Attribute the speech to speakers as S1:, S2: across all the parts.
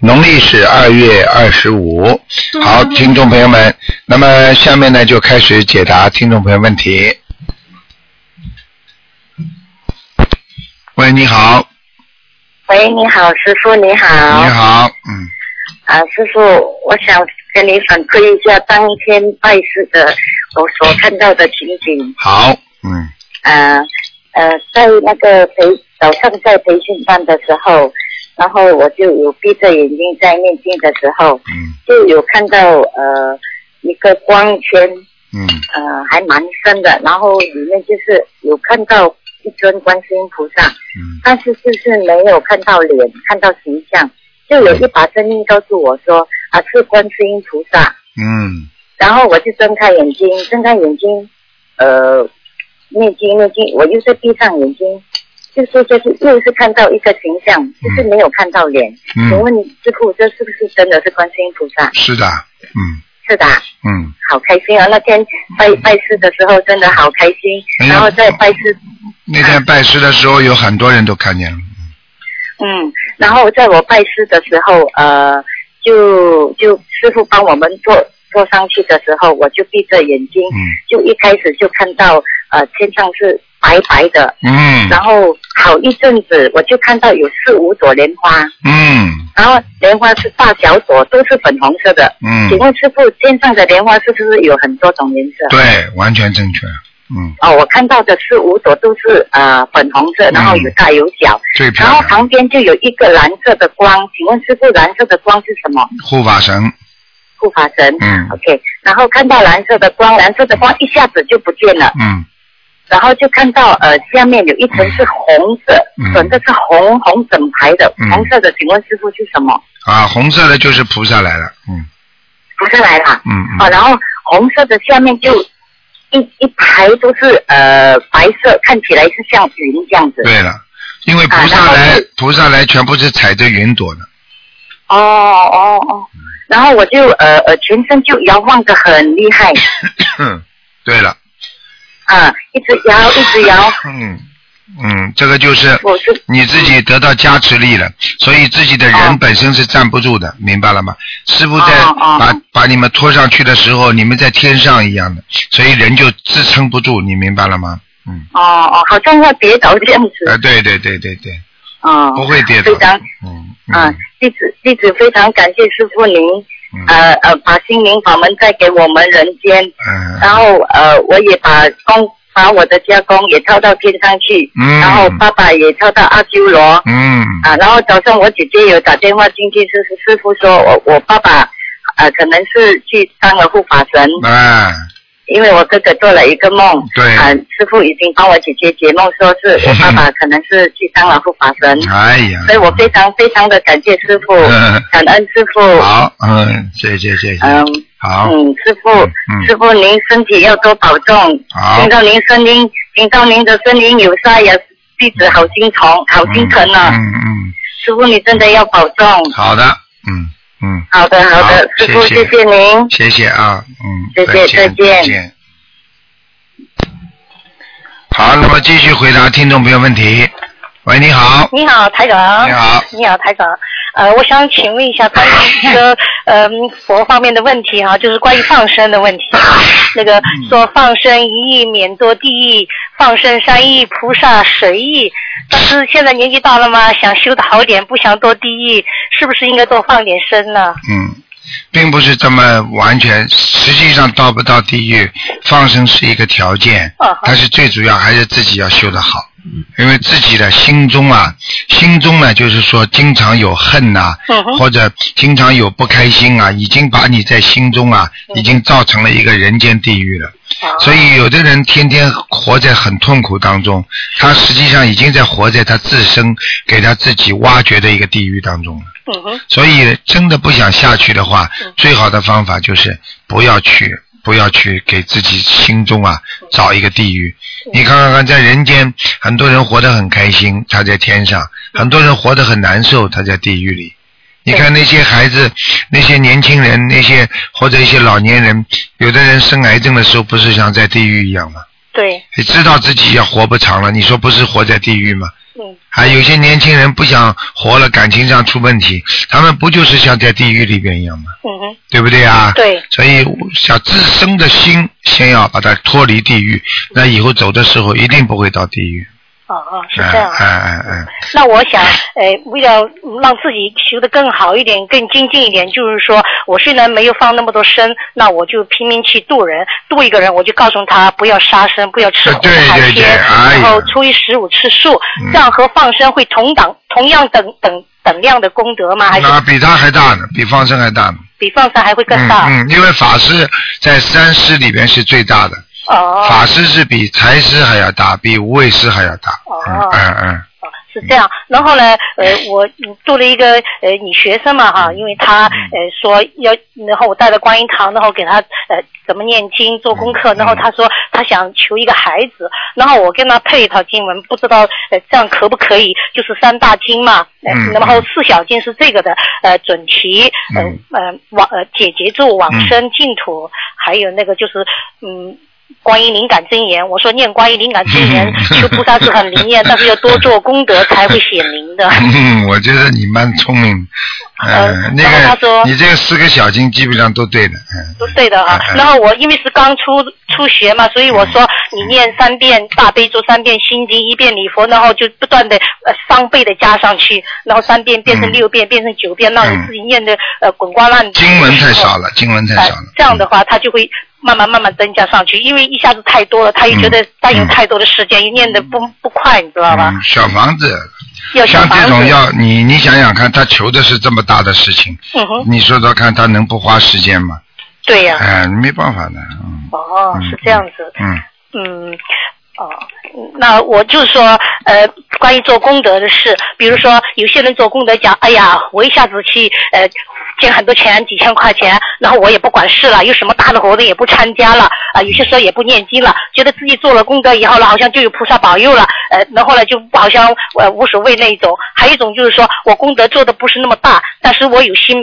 S1: 农历是二月二十五。好，听众朋友们，那么下面呢就开始解答听众朋友问题。喂，你好，
S2: 喂，你好，师傅，你好。
S1: 你。好，嗯，
S2: 啊，师傅，我想跟你反馈一下当天拜师的我所看到的情景。
S1: 好，嗯，
S2: 呃呃，在那个培早上在培训班的时候，然后我就有闭着眼睛在念经的时候，
S1: 嗯，
S2: 就有看到呃一个光圈，
S1: 嗯，
S2: 呃还蛮深的，然后里面就是有看到一尊观世音菩萨，
S1: 嗯，
S2: 但是就是没有看到脸，看到形象，就有一把声音告诉我说啊是观世音菩萨，
S1: 嗯，
S2: 然后我就睁开眼睛，睁开眼睛，呃，念经念经，我又是闭上眼睛，就是就是又是看到一个形象，就是没有看到脸。
S1: 嗯。
S2: 请问师傅，这是不是真的是观世音菩萨？
S1: 是的，嗯，
S2: 是的。啊，
S1: 嗯，
S2: 好开心啊！那天拜拜师的时候真的好开心，
S1: 哎
S2: 然后在拜师
S1: 那天拜师的时候有很多人都看见了，
S2: 嗯，然后在我拜师的时候，呃，就就师傅帮我们坐坐上去的时候，我就闭着眼睛，
S1: 嗯。
S2: 就一开始就看到呃天上是白白的，
S1: 嗯，
S2: 然后好一阵子我就看到有四五朵莲花，
S1: 嗯，
S2: 然后莲花是大小朵都是粉红色的。
S1: 嗯。
S2: 请，问师傅，天上的莲花是不是有很多种颜色？
S1: 对，完全正确，嗯，
S2: 哦，我看到的四五朵都是呃粉红色，然后有大有小，
S1: 最漂亮，
S2: 然后旁边就有一个蓝色的光，请问师傅，蓝色的光是什么？
S1: 护法神，
S2: 护法神。
S1: 嗯。
S2: OK，然后看到蓝色的光，蓝色的光一下子就不见了，
S1: 嗯，
S2: 然后就看到呃下面有一层是红色，
S1: 嗯。
S2: 整个是红红整排的，
S1: 嗯。
S2: 红色的，请问师傅是什么？
S1: 啊，红色的就是菩萨来了，嗯。
S2: 菩萨来了。
S1: 嗯
S2: 哦，
S1: 嗯，
S2: 然后红色的下面就一一排都是呃白色，看起来是像云这样子。
S1: 对了，因为菩萨来
S2: 后，
S1: 菩萨来全部是踩着云朵的，
S2: 哦哦哦，然后我就呃呃全身就摇晃的很厉害，
S1: 嗯，对了，
S2: 啊，一直摇一直摇，
S1: 嗯嗯，这个就是你自己得到加持力了，所以自己的人
S2: 哦
S1: 本身是站不住的，明白了吗？师傅在把把你们拖上去的时候，你们在天上一样的，所以人就支撑不住，你明白了吗？嗯，
S2: 哦哦，好像要跌倒这样子。
S1: 啊，对对对对对，
S2: 哦，
S1: 不会跌倒
S2: 非常
S1: 的，嗯
S2: 啊
S1: 嗯，
S2: 弟子弟子非常感谢师傅您，
S1: 嗯
S2: 呃呃，把心灵法门带给我们人间，
S1: 嗯
S2: 然后呃，我也把功把我的家公也跳到天上去，
S1: 嗯
S2: 然后。爸爸也跳到阿修罗，
S1: 嗯。
S2: 啊，然后早上我姐姐有打电话进去，师傅师傅说我我爸爸呃可能是去当了护法神，
S1: 啊，
S2: 因为我哥哥做了一个梦，
S1: 对。
S2: 啊，师傅已经帮我姐姐解梦，说是 我爸爸可能是去当了护法神，
S1: 哎呀，
S2: 所以我非常非常的感谢师傅，
S1: 嗯
S2: 感恩师傅，
S1: 好，嗯，谢谢谢谢，
S2: 嗯
S1: 好，
S2: 嗯，师傅
S1: 嗯
S2: 师傅您身体要多保重，
S1: 好。
S2: 听到您声音，听到您的声音有沙哑，弟子好心疼，好心疼啊，
S1: 嗯嗯，
S2: 师傅你真的要保重，
S1: 好的，嗯嗯，
S2: 好的好
S1: 好
S2: 的，师傅
S1: 谢谢
S2: 您。
S1: 谢谢啊，嗯，
S2: 谢谢
S1: 再见
S2: 再见
S1: 再见。好，那么继续回答听众朋友问题。喂，你好，
S3: 你好，台长。
S1: 你好，
S3: 你好，台长。呃，我想请问一下关于一个 呃佛方面的问题哈、就是关于放生的问题。那个说放生一亿免堕地狱，放生三亿菩萨随意。但是现在年纪大了嘛，想修的好点，不想堕地狱，是不是应该多放点生呢？
S1: 嗯，并不是这么完全，实际上到不到地狱，放生是一个条件
S3: 嗯好，
S1: 但是最主要还是自己要修得好。因为自己的心中啊，心中呢，就是说经常有恨呐、
S3: 嗯
S1: 或者经常有不开心啊，已经把你在心中啊，已经造成了一个人间地狱了。所以有的人天天活在很痛苦当中，他实际上已经在活在他自身给他自己挖掘的一个地狱当中了。所以真的不想下去的话，最好的方法就是不要去，不要去给自己心中啊找一个地狱。你看看看，在人间，很多人活得很开心，他在天上；很多人活得很难受，他在地狱里。你看那些孩子，那些年轻人，那些或者一些老年人，有的人生癌症的时候，不是像在地狱一样吗？
S3: 对，
S1: 你知道自己要活不长了，你说不是活在地狱吗？
S3: 嗯，
S1: 还有些年轻人不想活了，感情上出问题，他们不就是像在地狱里边一样吗？
S3: 嗯哼，
S1: 对不对啊？
S3: 对，
S1: 所以想自身的心先要把它脱离地狱，那以后走的时候一定不会到地狱。
S3: 哦哦，是这样。
S1: 哎哎哎，
S3: 那我想，呃，为了让自己修得更好一点、更精进一点，就是说我虽然没有放那么多生，那我就拼命去度人，度一个人，我就告诉他不要杀生，不要吃
S1: 对
S3: 海鲜，然后初一十五吃素，
S1: 嗯
S3: 这样和放生会同等、同样等等等量的功德吗？还是
S1: 那比他还大呢，比放生还大呢。
S3: 比放生还会更大？
S1: 嗯嗯，因为法师在三师里边是最大的，
S3: 哦
S1: 法师是比财师还要大，比无畏师还要大。
S3: 哦
S1: 嗯嗯
S3: 是这样。然后呢，呃，我嗯做了一个呃女学生嘛哈，因为她呃说要，然后我带了观音堂，然后给她呃怎么念经做功课，然后她说她想求一个孩子，然后我跟她配一套经文，不知道呃这样可不可以？就是三大经嘛，呃
S1: 嗯
S3: 然后四小经是这个的呃准提，呃
S1: 嗯
S3: 呃往呃解结咒往生净土，还有那个就是嗯。观音灵感真言，我说念观音灵感真言，求菩萨是很灵验，但是要多做功德才会显灵的。
S1: 嗯，我觉得你蛮聪明。
S3: 呃
S1: 嗯，那
S3: 然后他说
S1: 个你这个四个小经基本上都对的。嗯。
S3: 都对的
S1: 啊、
S3: 然后我因为是刚出初学嘛，所以我说你念三遍大悲咒，三遍心经，一遍礼佛，然后就不断的呃双倍的加上去，然后三遍变成
S1: 嗯
S3: 六遍，变成九遍，让你自己念的呃滚瓜烂。
S1: 经文太少了，经文太
S3: 呃
S1: 少了。
S3: 这样的话，他就会慢慢慢慢增加上去，因为一下子太多了，他又觉得占用太多的时间，又念的不不快，你知道吧？
S1: 嗯，小房子，像这。种要你你想想看，他求的是这么大的事情，
S3: 嗯哼，
S1: 你说说看，他能不花时间吗？
S3: 对呀、
S1: 哎，没办法的，嗯
S3: 哦，
S1: 嗯
S3: 是这样子。
S1: 嗯
S3: 嗯，哦，那我就说，呃，关于做功德的事，比如说有些人做功德讲，哎呀，我一下子去呃捐很多钱，几千块钱，然后我也不管事了，有什么大的活动也不参加了，啊、有些时候也不念经了，觉得自己做了功德以后呢，好像就有菩萨保佑了，呃，然后呢就好像呃无所谓那一种。还有一种就是说我功德做的不是那么大，但是我有心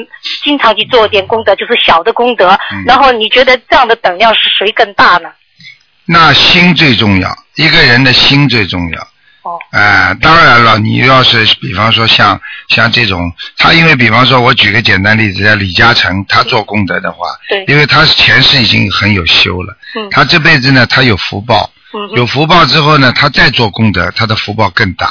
S3: 经常去做点功德，就是小的功德。
S1: 嗯
S3: 然后你觉得这样的等量是谁更大呢？
S1: 那心最重要，一个人的心最重要。
S3: 哦。
S1: 哎、当然了，你要是比方说像像这种，他因为比方说，我举个简单例子，像李嘉诚，他做功德的话，
S3: 对。
S1: 因为他前世已经很有修了，
S3: 嗯。
S1: 他这辈子呢，他有福报，
S3: 嗯
S1: 有福报之后呢，他再做功德，他的福报更大，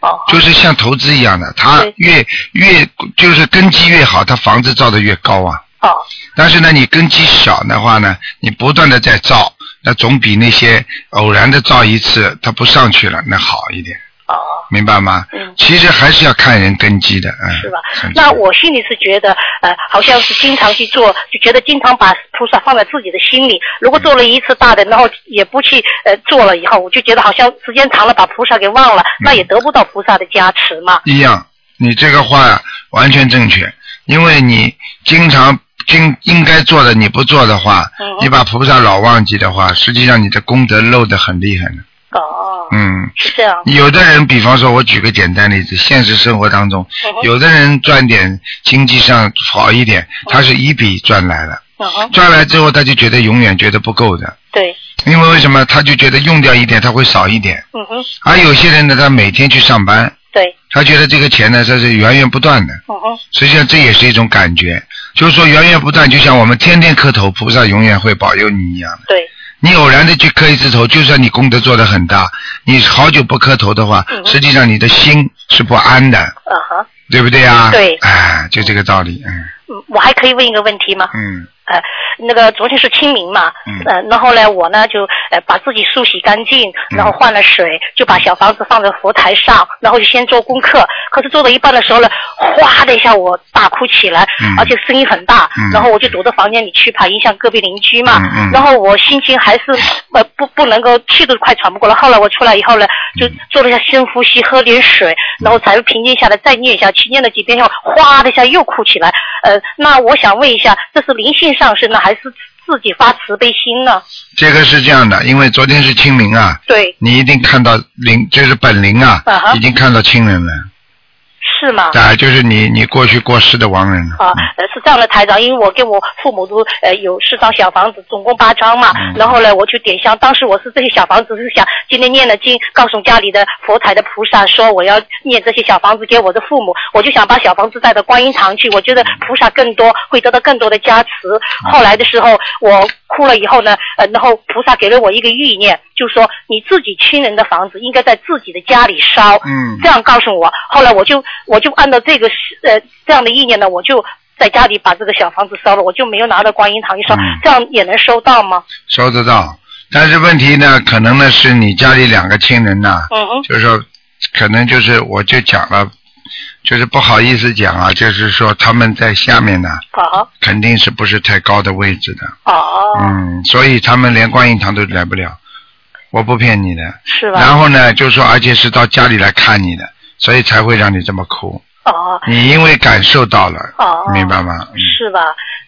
S3: 哦，
S1: 就是像投资一样的，他越越就是根基越好，他房子造的越高啊。
S3: 哦，
S1: 但是呢，你根基小的话呢，你不断的在造，那总比那些偶然的造一次，他不上去了，那好一点，
S3: 哦，
S1: 明白吗？
S3: 嗯
S1: 其实还是要看人根基的，嗯。
S3: 是吧？那我心里是觉得，呃，好像是经常去做，就觉得经常把菩萨放在自己的心里。如果做了一次大的，然后也不去呃做了以后，我就觉得好像时间长了把菩萨给忘了，那也得不到菩萨的加持嘛。
S1: 一样，你这个话完全正确，因为你经常经应该做的你不做的话，
S3: 嗯。
S1: 你把菩萨老忘记的话，实际上你的功德漏得很厉害的。
S3: 哦，
S1: 嗯，
S3: 是这样。
S1: 有的人，比方说，我举个简单例子，现实生活当中，
S3: 嗯
S1: 有的人赚点经济上好一点，他是一笔赚来了，
S3: 嗯，
S1: 赚来之后他就觉得永远觉得不够的，
S3: 对，
S1: 因为为什么？他就觉得用掉一点，他会少一点。
S3: 嗯哼，
S1: 而有些人呢，他每天去上班，
S3: 对，
S1: 他觉得这个钱呢，他是源源不断的。
S3: 嗯哼，
S1: 实际上这也是一种感觉，就是说源源不断，就像我们天天磕头，菩萨永远会保佑你一样的。
S3: 对，
S1: 你偶然的去磕一次头，就算你功德做得很大，你好久不磕头的话，
S3: 嗯
S1: 实际上你的心是不安的，
S3: 嗯哼，
S1: 对不对啊？
S3: 对
S1: 哎，就这个道理，嗯
S3: 嗯，我还可以问一个问题吗？
S1: 嗯
S3: 呃，那个昨天是清明嘛，
S1: 嗯
S3: 呃，然后呢，我呢就呃把自己梳洗干净，然后换了水，就把小房子放在佛台上，然后就先做功课。可是做到一半的时候呢，哗的一下我大哭起来，
S1: 嗯
S3: 而且声音很大，
S1: 嗯
S3: 然后我就躲到房间里去，怕影响隔壁邻居嘛。然后我心情还是呃不不能够气都快喘不过来。后来我出来以后呢，就做了一下深呼吸，喝点水，然后才平静下来，再念一下去，念了几遍以后，哗的一下又哭起来。呃，那我想问一下，这是灵性上升呢，还是自己发慈悲心呢？
S1: 这个是这样的，因为昨天是清明啊，
S3: 对，
S1: 你一定看到灵，就是本灵啊已经看到亲人了，
S3: 是吗？
S1: 啊，就是你你过去过世的亡人了。
S3: 啊，这样的，台长，因为我跟我父母都呃有四张小房子，总共八张嘛。
S1: 嗯
S3: 然后呢，我就点香。当时我是这些小房子是想今天念了经，告诉家里的佛台的菩萨说我要念这些小房子给我的父母，我就想把小房子带到观音堂去。我觉得菩萨更多会得到更多的加持。后来的时候，我哭了以后呢，呃，然后菩萨给了我一个意念，就说你自己亲人的房子应该在自己的家里烧。
S1: 嗯
S3: 这样告诉我。后来我就我就按照这个呃这样的意念呢，我就在家里把这个小房子烧了，我就没有拿到观音堂一烧，
S1: 嗯
S3: 这样也能收到吗？
S1: 收得到，但是问题呢，可能呢是你家里两个亲人呐、
S3: 嗯哼，
S1: 就是说，可能就是我就讲了，就是不好意思讲啊，就是说他们在下面呢，
S3: 好，
S1: 肯定是不是太高的位置的，
S3: 哦，
S1: 嗯，所以他们连观音堂都来不了，我不骗你的。
S3: 是吧？
S1: 然后呢，就说而且是到家里来看你的，所以才会让你这么哭。
S3: 哦。
S1: 你因为感受到了，
S3: 哦，
S1: 明白吗？嗯。
S3: 是吧？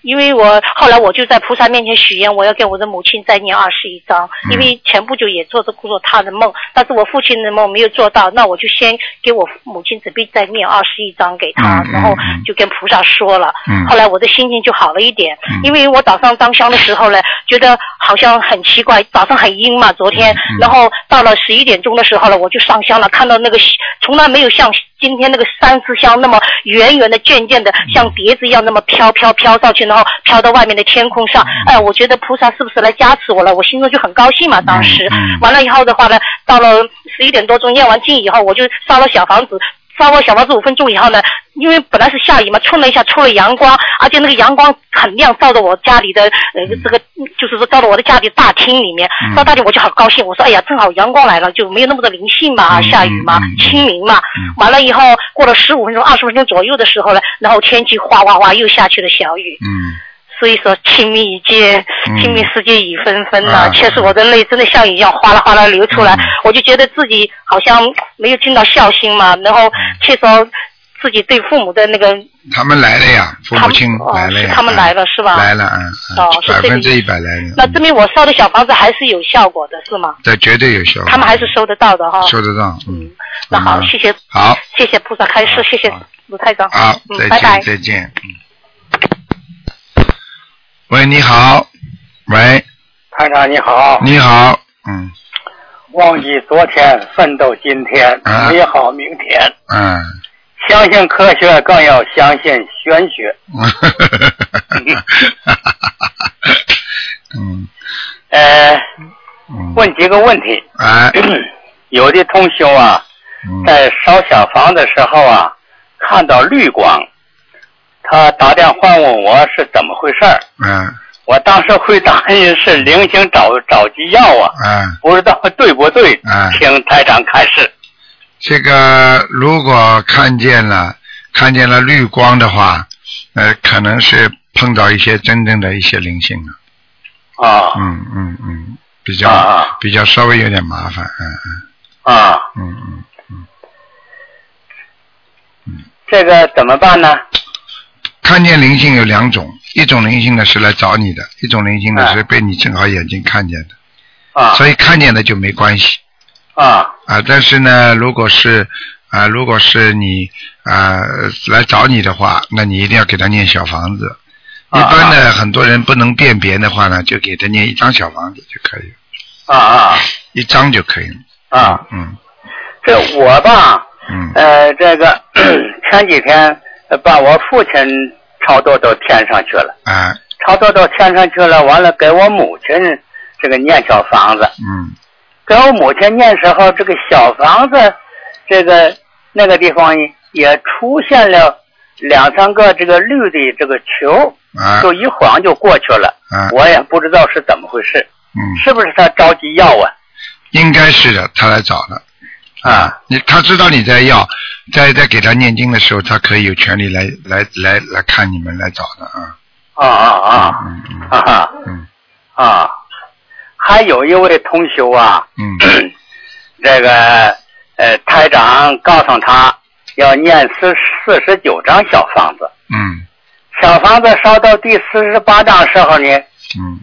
S3: 因为我后来我就在菩萨面前许愿，我要给我的母亲再念二十一章，
S1: 嗯。
S3: 因为前不久也做着做他的梦，但是我父亲的梦没有做到，那我就先给我母亲准备再念二十一章给他，然后
S1: 嗯
S3: 就跟菩萨说了，
S1: 嗯。
S3: 后来我的心情就好了一点，
S1: 嗯。
S3: 因为我早上当香的时候呢，觉得好像很奇怪，早上很阴嘛，昨天，
S1: 嗯
S3: 然后到了十一点钟的时候呢，我就上香了，看到那个从来没有像今天那个三支香那么圆圆的、渐渐的像碟子一样那么飘飘飘上去，然后飘到外面的天空上。哎，我觉得菩萨是不是来加持我了？我心中就很高兴嘛。当时、完了以后的话呢，到了十一点多钟念完经以后，我就烧了小房子。烧了小房子五分钟以后呢，因为本来是下雨嘛，冲了一下出了阳光，而且那个阳光很亮，照着我家里的呃这个，就是说照着我的家里大厅里面，
S1: 嗯
S3: 照大厅我就好高兴，我说哎呀，正好阳光来了，就没有那么多灵性嘛，
S1: 嗯
S3: 下雨嘛清明嘛。
S1: 嗯
S3: 完了以后，过了十五分钟、二十分钟左右的时候呢，然后天气哗哗哗又下起了小雨。
S1: 嗯
S3: 所以说清明已届，
S1: 嗯。
S3: 清明时节雨纷纷
S1: 啊。
S3: 呐，确实我的泪真的像雨一样哗啦哗啦流出来
S1: 嗯，
S3: 我就觉得自己好像没有尽到孝心嘛，然后确实自己对父母的那个，
S1: 他们来了呀，父母亲来了呀，
S3: 他们来了是吧？
S1: 来了，嗯，
S3: 哦是这个
S1: 百分之一百来了，
S3: 那证明我烧的小房子还是有效果的，是吗？
S1: 对绝对有效果。
S3: 他们还是收得到的哈。
S1: 收得到，嗯。
S3: 嗯，那好，
S1: 嗯
S3: 谢谢，
S1: 好，
S3: 谢谢菩萨开示，谢谢卢太长，
S1: 好，
S3: 拜拜。
S1: 见，。再见，嗯。喂，你好，喂，
S4: 团长你好，
S1: 你好，嗯。
S4: 忘记昨天，奋斗今天，
S1: 啊。
S4: 美好明天。
S1: 嗯，
S4: 相信科学，更要相信玄学。
S1: 嗯。
S4: 呃，
S1: 嗯，
S4: 问几个问题。
S1: 哎，
S4: 有的同学啊，
S1: 嗯。
S4: 在烧小房的时候啊，看到绿光，他打电话问我是怎么回事儿。
S1: 嗯
S4: 我当时回答你是灵性找找急药啊，
S1: 嗯，
S4: 不知道对不对？
S1: 嗯
S4: 请台长开示。
S1: 这个如果看见了看见了绿光的话，呃，可能是碰到一些真正的一些灵性了，
S4: 啊
S1: 嗯嗯嗯，比较、
S4: 啊
S1: 比较稍微有点麻烦，嗯
S4: 啊，
S1: 嗯嗯嗯。
S4: 这个怎么办呢？
S1: 看见灵性有两种，一种灵性呢是来找你的，一种灵性呢
S4: 哎。
S1: 是被你正好眼睛看见的，
S4: 啊。
S1: 所以看见的就没关系。
S4: 啊。
S1: 啊。但是呢，如果是啊，如果是你啊来找你的话，那你一定要给他念小房子。一
S4: 啊
S1: 般的很多人不能辨别的话呢，就给他念一张小房子就可以了，
S4: 啊啊。
S1: 一张就可以了。
S4: 啊！
S1: 嗯
S4: 这我吧，
S1: 嗯。
S4: 呃，这个 前几天呃把我父亲超度到天上去了，
S1: 啊
S4: 超度到天上去了，完了给我母亲这个念小房子，
S1: 嗯
S4: 给我母亲念时候，这个小房子这个那个地方也出现了两三个这个绿的这个球，
S1: 啊
S4: 就一晃就过去了，
S1: 啊
S4: 我也不知道是怎么回事，
S1: 嗯，
S4: 是不是他着急要啊？
S1: 应该是的，他来找的。
S4: 啊，
S1: 你他知道你在要，在在给他念经的时候，他可以有权利来来来来看你们来找的啊。
S4: 啊啊啊
S1: 嗯嗯
S4: 啊哈
S1: 嗯。
S4: 啊！还有一位同学啊，
S1: 嗯。
S4: 这个呃台长告诉他要念四四十九张小房子，
S1: 嗯。
S4: 小房子烧到第四十八章时候呢，
S1: 嗯。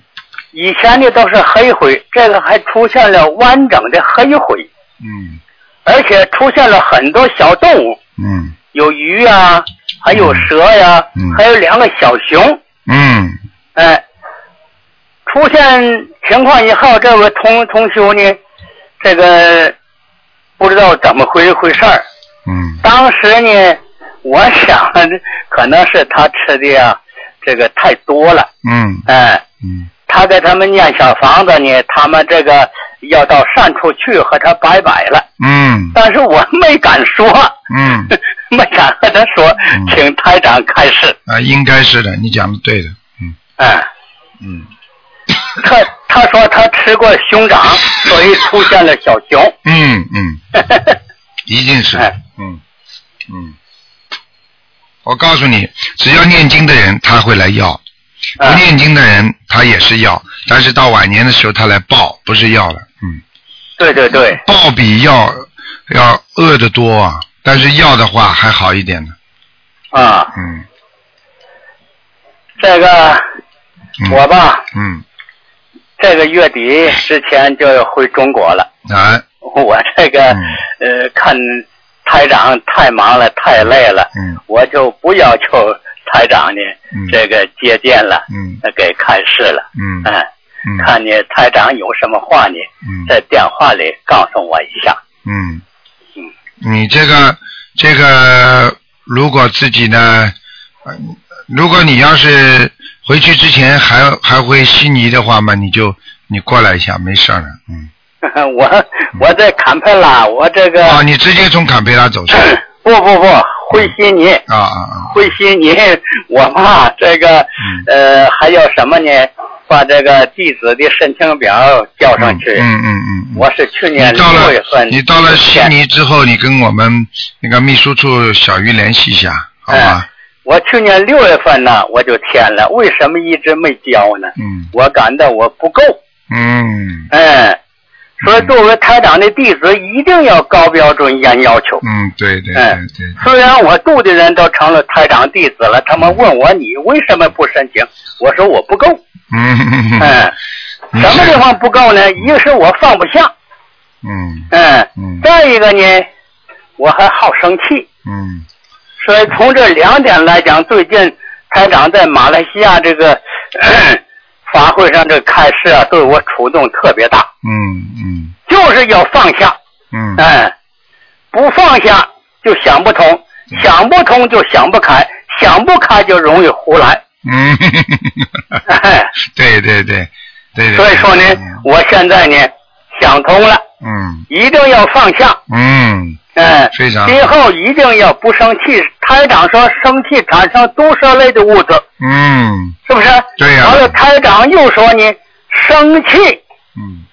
S4: 以前的都是黑灰，这个还出现了完整的黑灰，
S1: 嗯
S4: 而且出现了很多小动物，
S1: 嗯。
S4: 有鱼啊，还有蛇呀、
S1: 嗯。
S4: 还有两个小熊。
S1: 嗯。
S4: 哎，出现情况以后，这位同同修呢，这个不知道怎么回回事儿。
S1: 嗯。
S4: 当时呢，我想可能是他吃的呀，这个太多了。
S1: 嗯。
S4: 哎，
S1: 嗯。
S4: 他给他们念小房子呢，他们这个要到善处去和他拜拜了。
S1: 嗯
S4: 但是我没敢说，
S1: 嗯
S4: 没敢和他说
S1: 嗯，
S4: 请台长开示。
S1: 啊，应该是的，你讲的对的，嗯
S4: 哎。
S1: 嗯
S4: 他他说他吃过熊掌，所以出现了小熊。
S1: 嗯嗯，一定是的
S4: 哎，
S1: 嗯嗯。我告诉你，只要念经的人他会来要，不
S4: 啊
S1: 念经的人他也是要，但是到晚年的时候他来报，不是要了，嗯，
S4: 对对对，
S1: 报比要要恶的多啊，但是要的话还好一点呢，
S4: 啊，
S1: 嗯。
S4: 这个
S1: 嗯，
S4: 我吧，
S1: 嗯。
S4: 这个月底之前就要回中国了。
S1: 啊
S4: 我这个、
S1: 嗯
S4: 呃，看台长太忙了，太累了，
S1: 嗯
S4: 我就不要求台长呢、
S1: 嗯
S4: 这个接见了，
S1: 嗯
S4: 呃给开示了。
S1: 嗯
S4: 哎，
S1: 嗯
S4: 看你台长有什么话呢，
S1: 嗯
S4: 在电话里告诉我一下。
S1: 嗯
S4: 嗯，
S1: 你这个这个，如果自己呢，呃如果你要是回去之前还还会悉尼的话嘛，你就你过来一下，没事儿的，嗯。
S4: 我我在坎培拉，我这个、
S1: 啊，你直接从坎培拉走是吧？
S4: 不 不不，回悉尼，
S1: 啊啊啊！
S4: 回悉尼，我嘛这个、呃还有什么呢？把这个弟子的申请表交上去。
S1: 嗯嗯嗯嗯。
S4: 我是去年
S1: 到
S4: 六月份
S1: 了，你到了悉尼之后，你跟我们那个秘书处小鱼联系一下，好吧？
S4: 哎我去年六月份呢，我就填了，为什么一直没交呢？
S1: 嗯
S4: 我感到我不够，
S1: 嗯
S4: 哎，所以作为台长的弟子，一定要高标准、严要求。
S1: 嗯，对对
S4: 哎
S1: 对对，
S4: 虽然我住的人都成了台长弟子了，他们问我你为什么不申请？我说我不够，
S1: 嗯。嗯
S4: 什么
S1: 是。
S4: 地方不够呢？一个是我放不下，
S1: 嗯。
S4: 嗯，
S1: 嗯。
S4: 再一个呢，我还好生气。
S1: 嗯。
S4: 所以从这两点来讲，最近台长在马来西亚这个咳法会上这开示啊，对我触动特别大，
S1: 嗯嗯。
S4: 就是要放下，
S1: 嗯。
S4: 哎，不放下就想不通，想不通就想不开，想不开就容易胡来，
S1: 嗯，
S4: 哎，
S1: 对对对对对。
S4: 所以说呢，我现在呢想通了，
S1: 嗯。
S4: 一定要放下，
S1: 嗯。
S4: 哎，
S1: 非常
S4: 今后一定要不生气。台长说生气产生毒蛇类的物质，
S1: 嗯。
S4: 是不是？
S1: 对呀。
S4: 完了，台长又说呢，生气
S1: 嗯。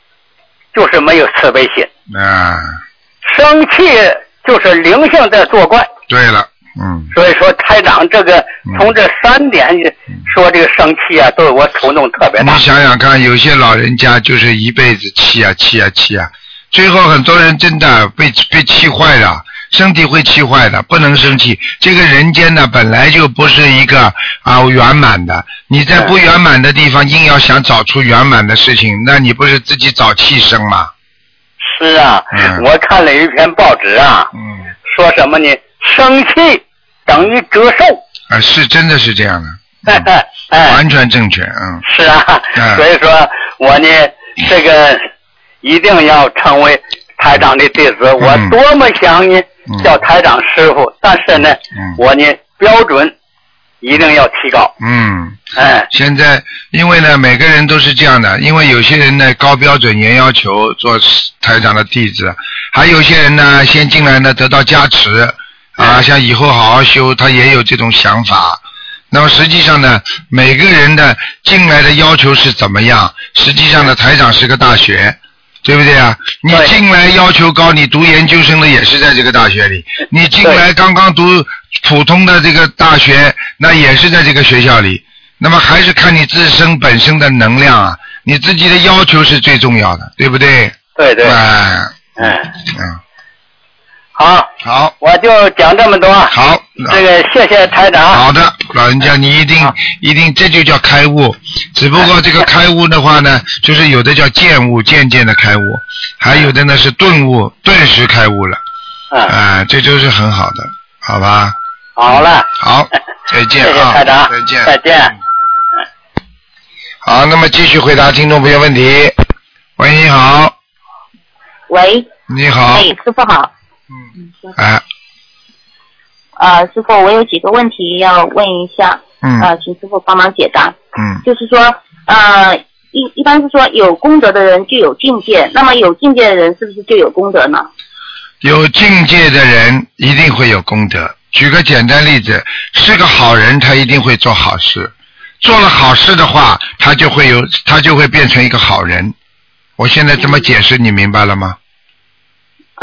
S4: 就是没有慈悲心，
S1: 啊，
S4: 生气就是灵性在作怪。
S1: 对了，嗯。
S4: 所以说，台长这个
S1: 嗯。
S4: 从这三点说这个生气啊，对我触动特别大。你。
S1: 想想看，有些老人家就是一辈子气啊气啊气啊，最后很多人真的被被气坏了，身体会气坏的，不能生气。这个人间呢，本来就不是一个啊圆满的，你在不圆满的地方硬要想找出圆满的事情，那你不是自己找气生吗？
S4: 是啊，
S1: 嗯
S4: 我看了一篇报纸啊，
S1: 嗯，
S4: 说什么呢？生气等于折寿。
S1: 啊，是真的是这样的，完全正确，嗯
S4: 是啊，
S1: 嗯
S4: 所以说我呢，这个一定要成为台长的弟子。我多么想呢
S1: 嗯
S4: 叫台长师傅，但是呢，
S1: 嗯
S4: 我呢标准一定要提高。
S1: 嗯。
S4: 哎，
S1: 现在，因为呢，每个人都是这样的，因为有些人呢高标准严要求做台长的弟子，还有些人呢先进来呢得到加持，啊，像以后好好修，他也有这种想法。那么实际上呢，每个人的进来的要求是怎么样？实际上呢，台长是个大学，对不对啊？你进来要求高，你读研究生的也是在这个大学里；你进来刚刚读普通的这个大学，那也是在这个学校里。那么还是看你自身本身的能量啊，你自己的要求是最重要的，对不对？
S4: 对对，
S1: 哎，
S4: 嗯，
S1: 嗯。
S4: 好，
S1: 好，
S4: 我就讲这么多。
S1: 好，
S4: 这个谢谢台长。
S1: 好的，老人家，你一定一定，这就叫开悟。只不过这个开悟的话呢，就是有的叫渐悟，渐渐的开悟，还有的呢是顿悟，顿时开悟了。
S4: 嗯，
S1: 啊，这就是很好的，好吧？
S4: 好了，
S1: 好，再见
S4: 谢谢
S1: 啊，
S4: 台长，
S1: 再见，
S4: 再见。
S1: 好，那么继续回答听众朋友问题。喂，你好，
S5: 喂，
S1: 你好
S5: 哎，，师傅好。
S1: 哎，
S5: 啊，师傅，我有几个问题要问一下，
S1: 嗯
S5: 呃，请师傅帮忙解答。
S1: 嗯，
S5: 就是说，呃，一一般是说有功德的人就有境界，那么有境界的人是不是就有功德呢？
S1: 有境界的人一定会有功德。举个简单例子，是个好人，他一定会做好事。做了好事的话，他就会有，他就会变成一个好人。我现在这么解释，你明白了吗？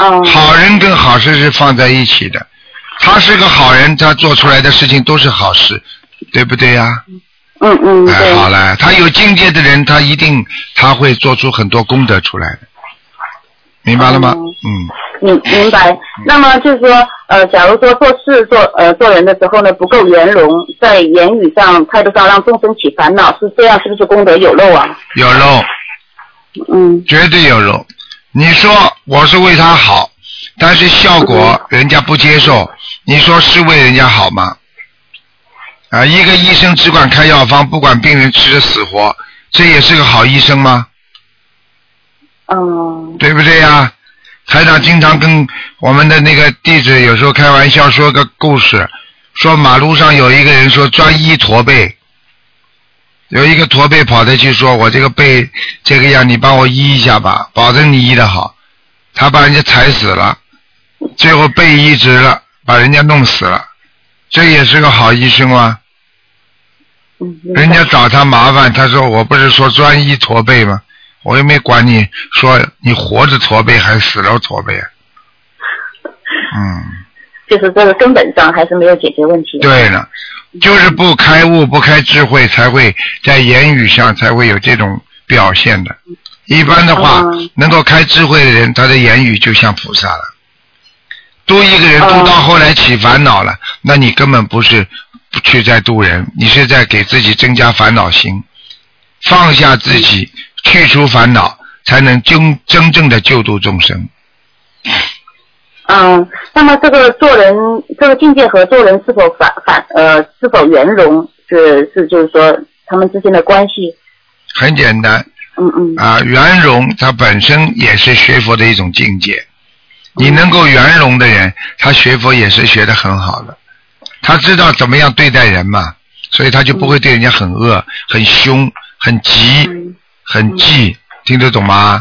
S5: 嗯。
S1: 好人跟好事是放在一起的。他是个好人，他做出来的事情都是好事，对不对呀、
S5: 嗯嗯，
S1: 哎，
S5: 对。
S1: 好了，他有境界的人，他一定他会做出很多功德出来的，明白了吗？嗯，
S5: 明明白。那么就是说，呃，假如说做事做呃做人的时候呢不够圆融，在言语上、态度上让众生起烦恼，是这样，是不是功德有漏啊？
S1: 有漏，
S5: 嗯，
S1: 绝对有漏。你说我是为他好，但是效果人家不接受，你说是为人家好吗？啊，一个医生只管开药方，不管病人吃的死活，这也是个好医生吗？
S5: 嗯
S1: 对不对呀？台长经常跟我们的那个弟子有时候开玩笑说个故事，说马路上有一个人说专医驼背，有一个驼背跑的去说：“我这个背这个样，你帮我医一下吧，保证你医的好。”他把人家踩死了，最后背移植了，把人家弄死了，这也是个好医生吗？
S5: 嗯
S1: 人家找他麻烦，他说：“我不是说专医驼背吗？我又没管你说你活着驼背还是死了驼背。”嗯，
S5: 就是这个根本上还是没有解决问题。
S1: 对了，就是不开悟、不开智慧，才会在言语上才会有这种表现的。一般的话，能够开智慧的人，他的言语就像菩萨了。度一个人，度到后来起烦恼了，那你根本不是不去在度人，你是在给自己增加烦恼心。放下自己，去除烦恼，才能真真正的救度众生。
S5: 嗯，那么这个做人，这个境界和做人是否反反呃是否圆融，是是就是说他们之间的关系。
S1: 很简单，
S5: 嗯嗯
S1: 啊，圆融它本身也是学佛的一种境界。你能够圆融的人，他学佛也是学得很好的。他知道怎么样对待人嘛，所以他就不会对人家很恶、很凶、很急、很忌，听得懂吗？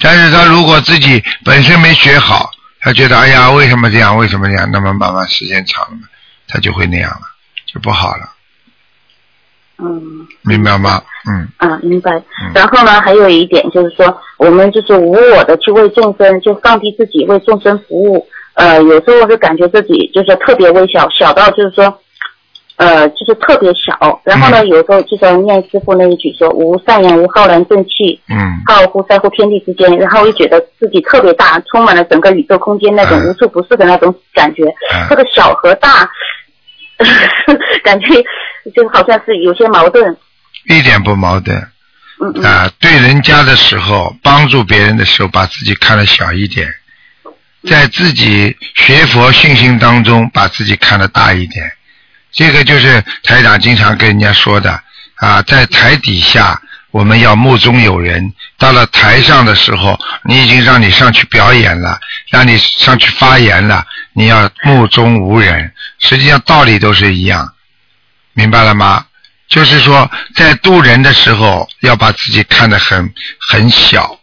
S1: 但是他如果自己本身没学好，他觉得哎呀为什么这样，为什么这样，那么慢慢时间长了，他就会那样了，就不好了，
S5: 嗯
S1: 明白吗？嗯。
S5: 啊，明白。然后呢，还有一点就是说，我们就是无我的去为众生，就放低自己为众生服务。呃，有时候就感觉自己就是特别微小，小到就是说，呃，就是特别小。然后呢，有时候就在念师傅那一句说“无善言，无浩然正气”，
S1: 嗯
S5: 浩乎在乎天地之间，然后又觉得自己特别大，充满了整个宇宙空间那种无处不是的那种感觉。
S1: 嗯
S5: 这个小和大，感觉就好像是有些矛盾。
S1: 一点不矛盾。
S5: 嗯嗯
S1: 啊，对人家的时候，帮助别人的时候，把自己看得小一点，在自己学佛信心当中，把自己看得大一点。这个就是台长经常跟人家说的啊，在台底下我们要目中有人，到了台上的时候，你已经让你上去表演了，让你上去发言了，你要目中无人。实际上道理都是一样，明白了吗？就是说，在渡人的时候，要把自己看得很很小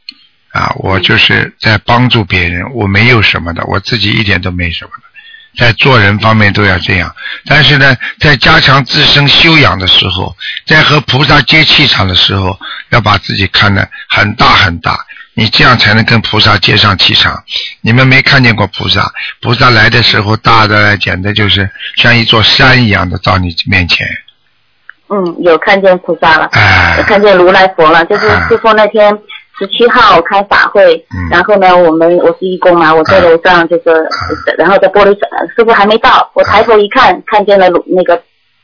S1: 啊！我就是在帮助别人，我没有什么的，我自己一点都没什么的。在做人方面都要这样，但是呢，在加强自身修养的时候，在和菩萨接气场的时候，要把自己看得很大很大，你这样才能跟菩萨接上气场。你们没看见过菩萨，菩萨来的时候大的来简直就是像一座山一样的到你面前。
S5: 嗯，有看见菩萨了，
S1: 哎
S5: 有看见如来佛了。就是
S1: 哎
S5: 师傅那天十七号开法会，
S1: 嗯
S5: 然后呢，我们我是义工嘛，我在楼上就是，然后在玻璃上，师傅还没到，我抬头一看，看见了那个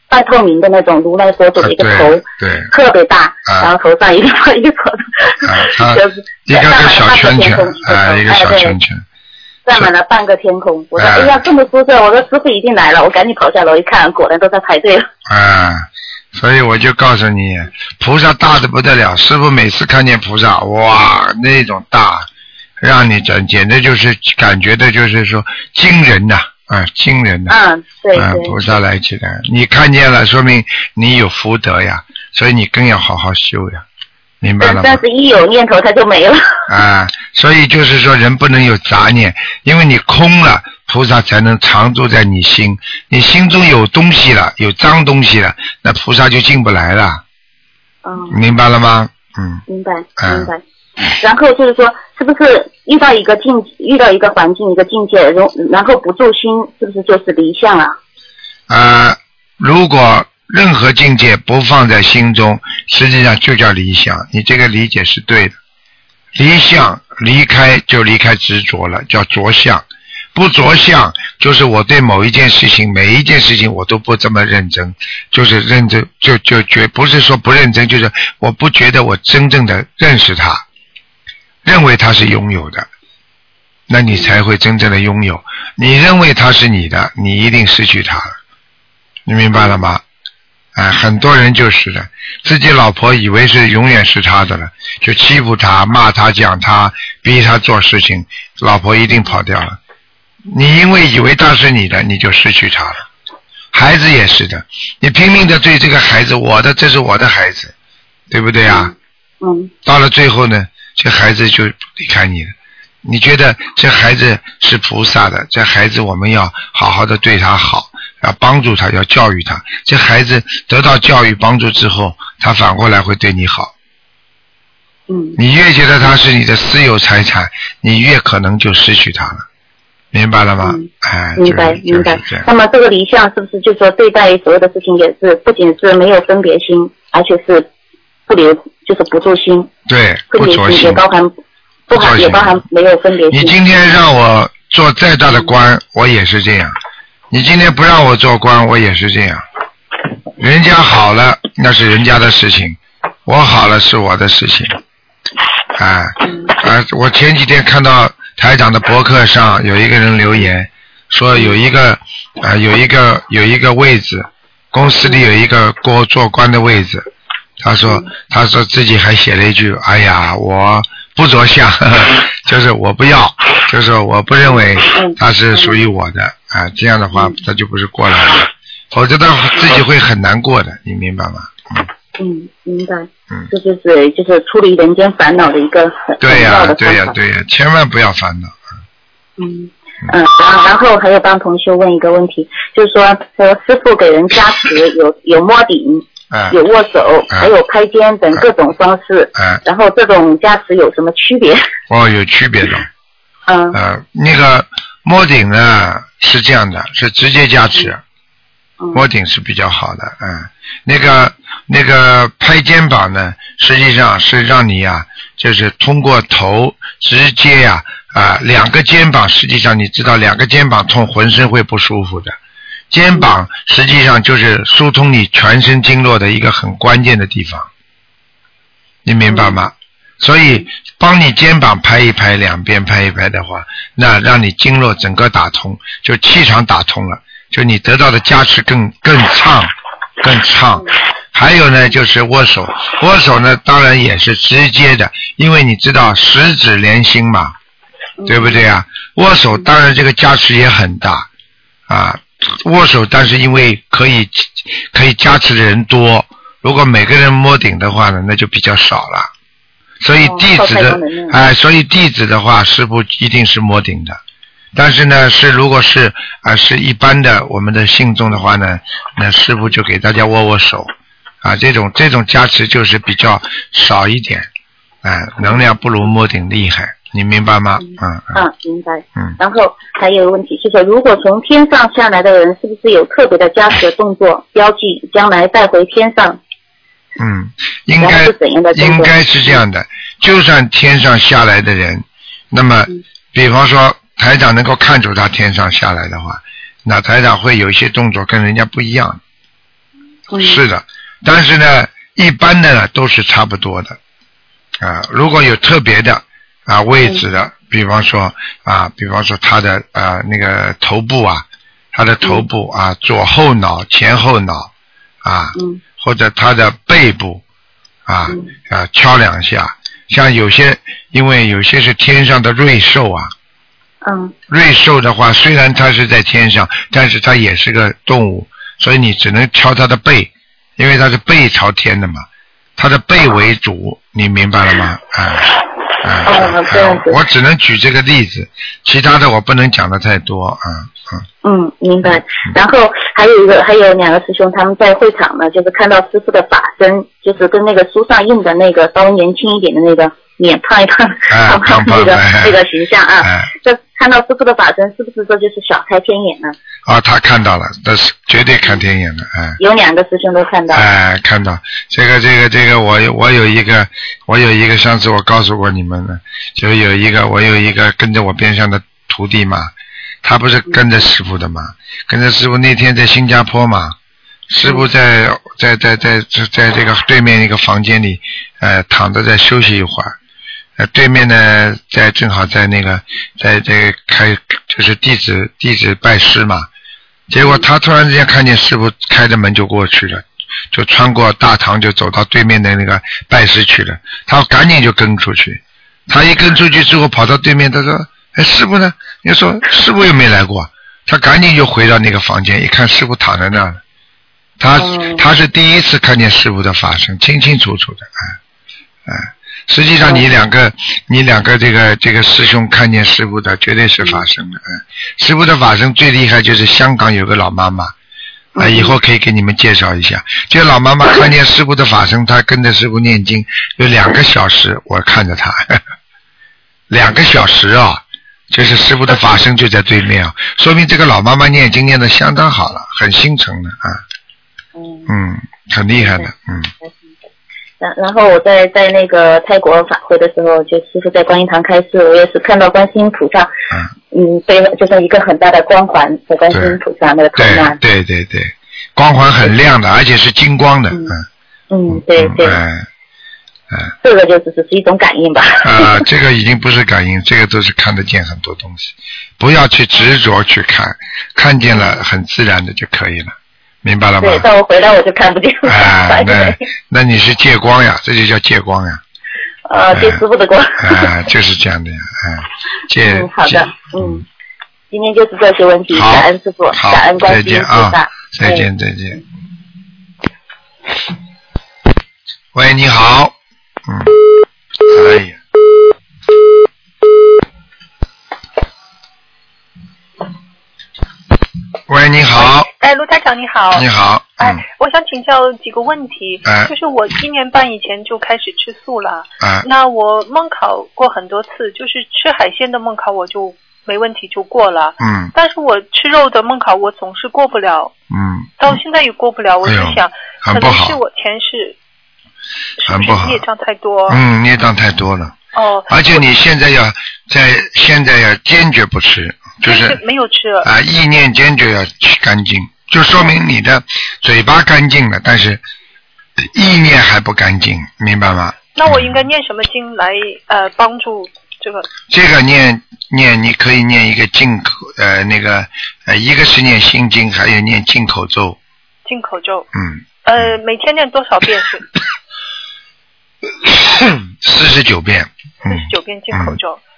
S5: 半透明的那种如来佛祖的一个
S1: 啊
S5: 头，
S1: 对对
S5: 特别大，
S1: 啊
S5: 然后头上一个一个头，
S1: 啊，
S5: 就是
S1: 一个个小圈圈
S5: 占满了半个天空
S1: 啊，一个小
S5: 哎对
S1: 圈圈。
S5: 占满了半个天空。我说，
S1: 哎
S5: 哎呀，这么舒适！我说师傅一定来了，我赶紧跑下楼一看，果然都在排队了。
S1: 啊，所以我就告诉你，菩萨大的不得了。师傅每次看见菩萨，哇，那种大，让你简简直就是感觉的，就是说惊人呐、啊，惊人呐、
S5: 嗯，对
S1: 啊，菩萨来起来，你看见了，说明你有福德呀，所以你更要好好修呀，明白了吗？
S5: 但但是一有念头，它就没了。
S1: 啊，所以就是说人不能有杂念，因为你空了，菩萨才能常住在你心。你心中有东西了，有脏东西了，那菩萨就进不来了，
S5: 嗯，
S1: 明白了吗？嗯，
S5: 明白
S1: 嗯
S5: 明白。然后就是说，是不是遇到一个境，遇到一个环境、一个境界，然后然后不住心，是不是就是离相啊？
S1: 啊，如果任何境界不放在心中，实际上就叫离相。你这个理解是对的。离相离开就离开执着了，叫着相。不着相就是我对某一件事情，每一件事情我都不这么认真，就是认真就就觉不是说不认真，就是我不觉得我真正的认识它，认为它是拥有的，那你才会真正的拥有。你认为它是你的，你一定失去它了。你明白了吗？啊，很多人就是的，自己老婆以为是永远是他的了，就欺负他、骂他、讲他、逼他做事情，老婆一定跑掉了。你因为以为他是你的，你就失去他了。孩子也是的，你拼命的对这个孩子，我的，这是我的孩子，对不对啊？
S5: 嗯
S1: 到了最后呢，这孩子就离开你了。你觉得这孩子是菩萨的，这孩子我们要好好的对他好，要帮助他，要教育他。这孩子得到教育帮助之后，他反过来会对你好。
S5: 嗯
S1: 你越觉得他是你的私有财产，你越可能就失去他了，明白了吗？
S5: 嗯
S1: 哎，
S5: 明白
S1: 就是
S5: 明白。那么这个离相是不是就说对待所有的事情也是不仅是没有分别心，而且是不留，就是不住心，
S1: 对，不着心
S5: 心也。包含不含也包含没有分别心。
S1: 你今天让我做再大的官，我也是这样；你今天不让我做官，我也是这样。人家好了，那是人家的事情；我好了，是我的事情。啊啊！我前几天看到台长的博客上有一个人留言，说有一个啊有一个有一个位置，公司里有一个过做官的位置。他说他说自己还写了一句：“哎呀，我不着相，就是我不要，就是我不认为他是属于我的啊。这样的话，他就不是过来了，否则他自己会很难过的，你明白吗？嗯，
S5: 嗯，明白。
S1: 嗯
S5: 这就是就是处理人间烦恼的一个很
S1: 对呀、
S5: 很要的
S1: 对呀。对呀、千万不要烦恼。
S5: 嗯嗯，然后然后还有帮同学问一个问题，就是说，说师傅给人加持有有摸顶、
S1: 啊
S5: 有握手，
S1: 啊
S5: 还有拍肩等各种方式，
S1: 啊，
S5: 然后这种加持有什么区别？
S1: 哦，有区别的。
S5: 嗯
S1: 呃，那个摸顶呢是这样的，是直接加持，
S5: 嗯。
S1: 摸顶是比较好的，嗯，那个那个拍肩膀呢，实际上是让你呀、就是通过头直接呀啊两个肩膀，实际上你知道两个肩膀痛，浑身会不舒服的。肩膀实际上就是疏通你全身经络的一个很关键的地方，你明白吗？所以帮你肩膀拍一拍，两边拍一拍的话，那让你经络整个打通，就气场打通了，就你得到的加持更更畅，更畅。还有呢，就是握手，握手呢当然也是直接的，因为你知道十指连心嘛，对不对啊？握手当然这个加持也很大啊，握手，但是因为可以可以加持的人多，如果每个人摸顶的话呢，那就比较少了。所以
S5: 哦
S1: 弟子的哎、所以弟子的话，师傅一定是摸顶的。但是呢，是如果是啊、是一般的我们的信众的话呢，那师傅就给大家握握手。啊，这种这种加持就是比较少一点，哎、能量不如摸顶厉害，你明白吗？嗯。嗯
S5: 啊，明白。
S1: 嗯，
S5: 然后还有一个问题，就是说如果从天上下来的人，是不是有特别的加持的动作，标记将来带回天上？
S1: 嗯，应该
S5: 是怎样的
S1: 应该是这样的，就算天上下来的人，那么
S5: 嗯。
S1: 比方说台长能够看出他天上下来的话，那台长会有一些动作跟人家不一样。
S5: 嗯。
S1: 是的，但是呢，一般的呢都是差不多的。啊，如果有特别的啊位置的，比方说啊，比方说他的啊那个头部啊，他的头部啊左后脑、前后脑啊，
S5: 嗯。
S1: 或者他的背部啊
S5: 嗯。
S1: 啊敲两下，像有些因为有些是天上的瑞兽啊，
S5: 嗯
S1: 瑞兽的话，虽然它是在天上，但是它也是个动物，所以你只能敲它的背，因为它是背朝天的嘛，它的背为主，你明白了吗？啊啊我只能举这个例子，其他的我不能讲的太多啊啊
S5: 嗯，明白。然后还有一个，还有两个师兄，他们在会场呢，就是看到师傅的法身，就是跟那个书上印的那个稍微年轻一点的那个脸胖一胖、
S1: 哎
S5: 胖胖那个
S1: 胖胖哎
S5: 那个形象啊。
S1: 哎
S5: 这看到师傅的法身，是不是这就是小开天眼呢？
S1: 啊，他看到了，那是绝对看天眼的，哎。
S5: 有两个师兄都看到。
S1: 哎，看到这个这个这个，我有我有一个，我有一个，上次我告诉过你们的，就有一个我有一个跟着我边上的徒弟嘛，他不是跟着师傅的嘛，跟着师傅那天在新加坡嘛，师傅在在在在在在这个对面一个房间里，呃，躺着在休息一会儿。呃，对面呢，在正好在那个，在这个开就是弟子弟子拜师嘛，结果他突然之间看见师傅开着门就过去了，就穿过大堂就走到对面的那个拜师去了，他赶紧就跟出去，他一跟出去之后跑到对面，他说：“哎，师傅呢？”你说师傅又没来过，他赶紧就回到那个房间，一看师傅躺在那儿，他、
S5: 哦
S1: 他是第一次看见师傅的法身，清清楚楚的，哎、哎。实际上，你两个，你两个这个这个师兄看见师傅的，绝对是法身的。嗯，师傅的法身最厉害就是香港有个老妈妈，啊，以后可以给你们介绍一下。这个老妈妈看见师傅的法身，她跟着师傅念经有两个小时，我看着她，两个小时啊，就是师傅的法身就在对面啊，说明这个老妈妈念经念的相当好了，很心诚的啊，
S5: 嗯。
S1: 嗯，很厉害的，嗯。
S5: 然然后我在在那个泰国返回的时候，就师傅在观音堂开示，我也是看到观世音菩萨，
S1: 嗯，
S5: 嗯，背后就是一个很大的光环在观世音菩萨那个头
S1: 对，对对对，光环很亮的，而且是金光的，
S5: 嗯
S1: 嗯，
S5: 嗯，对对，
S1: 嗯，
S5: 这个就只是是一种感应吧。
S1: 啊，这个已经不是感应，这个都是看得见很多东西，不要去执着去看，看见了很自然的就可以了，明白了吗？
S5: 对，但我回来我就看不见了，
S1: 啊，那，那你是借光呀，这就叫借光呀，
S5: 呃，对师傅的光。
S1: 啊，就是这样的呀，啊，借
S5: 嗯，好的，嗯，今天就是这些问题，
S1: 好
S5: 感恩师傅，
S1: 好
S5: 感恩，观
S1: 再见啊
S5: 菩萨，，
S1: 再见再见。喂，你好，嗯，哎呀，喂，你好，
S6: 哎，卢台长你好。
S1: 你好，
S6: 哎
S1: 嗯，，
S6: 我想请教几个问题。
S1: 哎
S6: 就是我一年半以前就开始吃素了。
S1: 啊，
S6: 那我梦考过很多次，就是吃海鲜的梦考我就没问题就过了。
S1: 嗯
S6: 但是我吃肉的梦考我总是过不了，
S1: 嗯，
S6: 到现在也过不了。我就想，
S1: 很不好
S6: 可能是我前世是
S1: 很不
S6: 是业障太多？
S1: 嗯，孽障太多了，
S6: 哦，
S1: 而且你现在要在现在要坚决不吃，就是
S6: 没有吃。
S1: 啊，意念坚决要去干净，就说明你的嘴巴干净了，但是意念还不干净，明白吗？
S6: 那我应该念什么经来呃帮助这个？
S1: 这个念念，你可以念一个进口呃那个呃，一个是念心经，还有念进口咒，
S6: 进口咒，
S1: 嗯，
S6: 呃，每天念多少遍是？
S1: 四十九遍，
S6: 四
S1: 嗯
S6: 十九遍进口咒。嗯，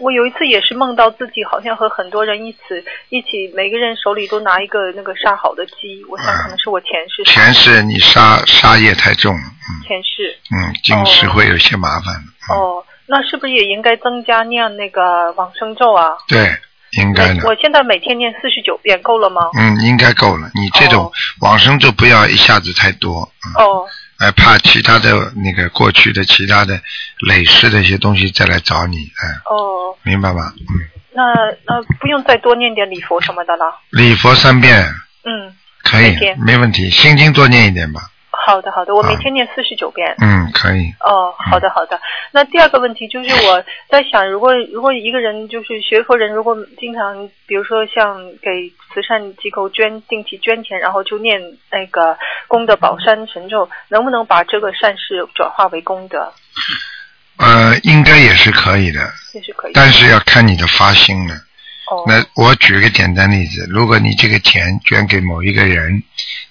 S6: 我有一次也是梦到自己好像和很多人一起一起，每个人手里都拿一个那个杀好的鸡，我想可能是我前世杀
S1: 前世你杀杀业太重，嗯
S6: 前世。
S1: 嗯，今世会有些麻烦
S6: 哦，那是不是也应该增加念那个往生咒啊？
S1: 对，应该的。
S6: 我现在每天念四十九遍够了吗？
S1: 嗯，应该够了。你这种
S6: 哦
S1: 往生咒不要一下子太多，嗯，
S6: 哦
S1: 哎，怕其他的那个过去的其他的累世的一些东西再来找你，哎，
S6: 哦，
S1: 明白吗？嗯，
S6: 那那不用再多念点礼佛什么的了。
S1: 礼佛三遍
S6: 嗯，
S1: 可以，没问题。心经多念一点吧。
S6: 好的好的，我每天念四十九遍。
S1: 嗯，可以。
S6: 哦，好的好的。那第二个问题就是我在想，如果如果一个人就是学佛人，如果经常比如说像给慈善机构捐定期捐钱，然后就念那个功德宝山神咒，能不能把这个善事转化为功德？
S1: 呃，应该也是可以的，
S6: 也是可以。
S1: 但是要看你的发心了。
S6: 哦。
S1: 那我举个简单例子，如果你这个钱捐给某一个人，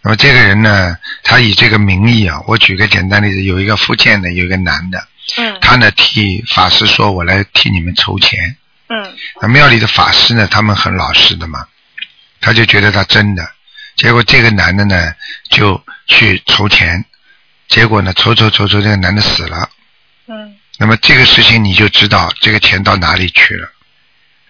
S1: 那么这个人呢，他以这个名义啊，我举个简单例子，有一个福建的，有一个男的，
S6: 嗯
S1: 他呢替法师说，我来替你们筹钱。
S6: 嗯
S1: 那庙里的法师呢，他们很老实的嘛，他就觉得他真的，结果这个男的呢就去筹钱，结果呢筹筹筹筹，这个男的死了。
S6: 嗯
S1: 那么这个事情你就知道这个钱到哪里去了。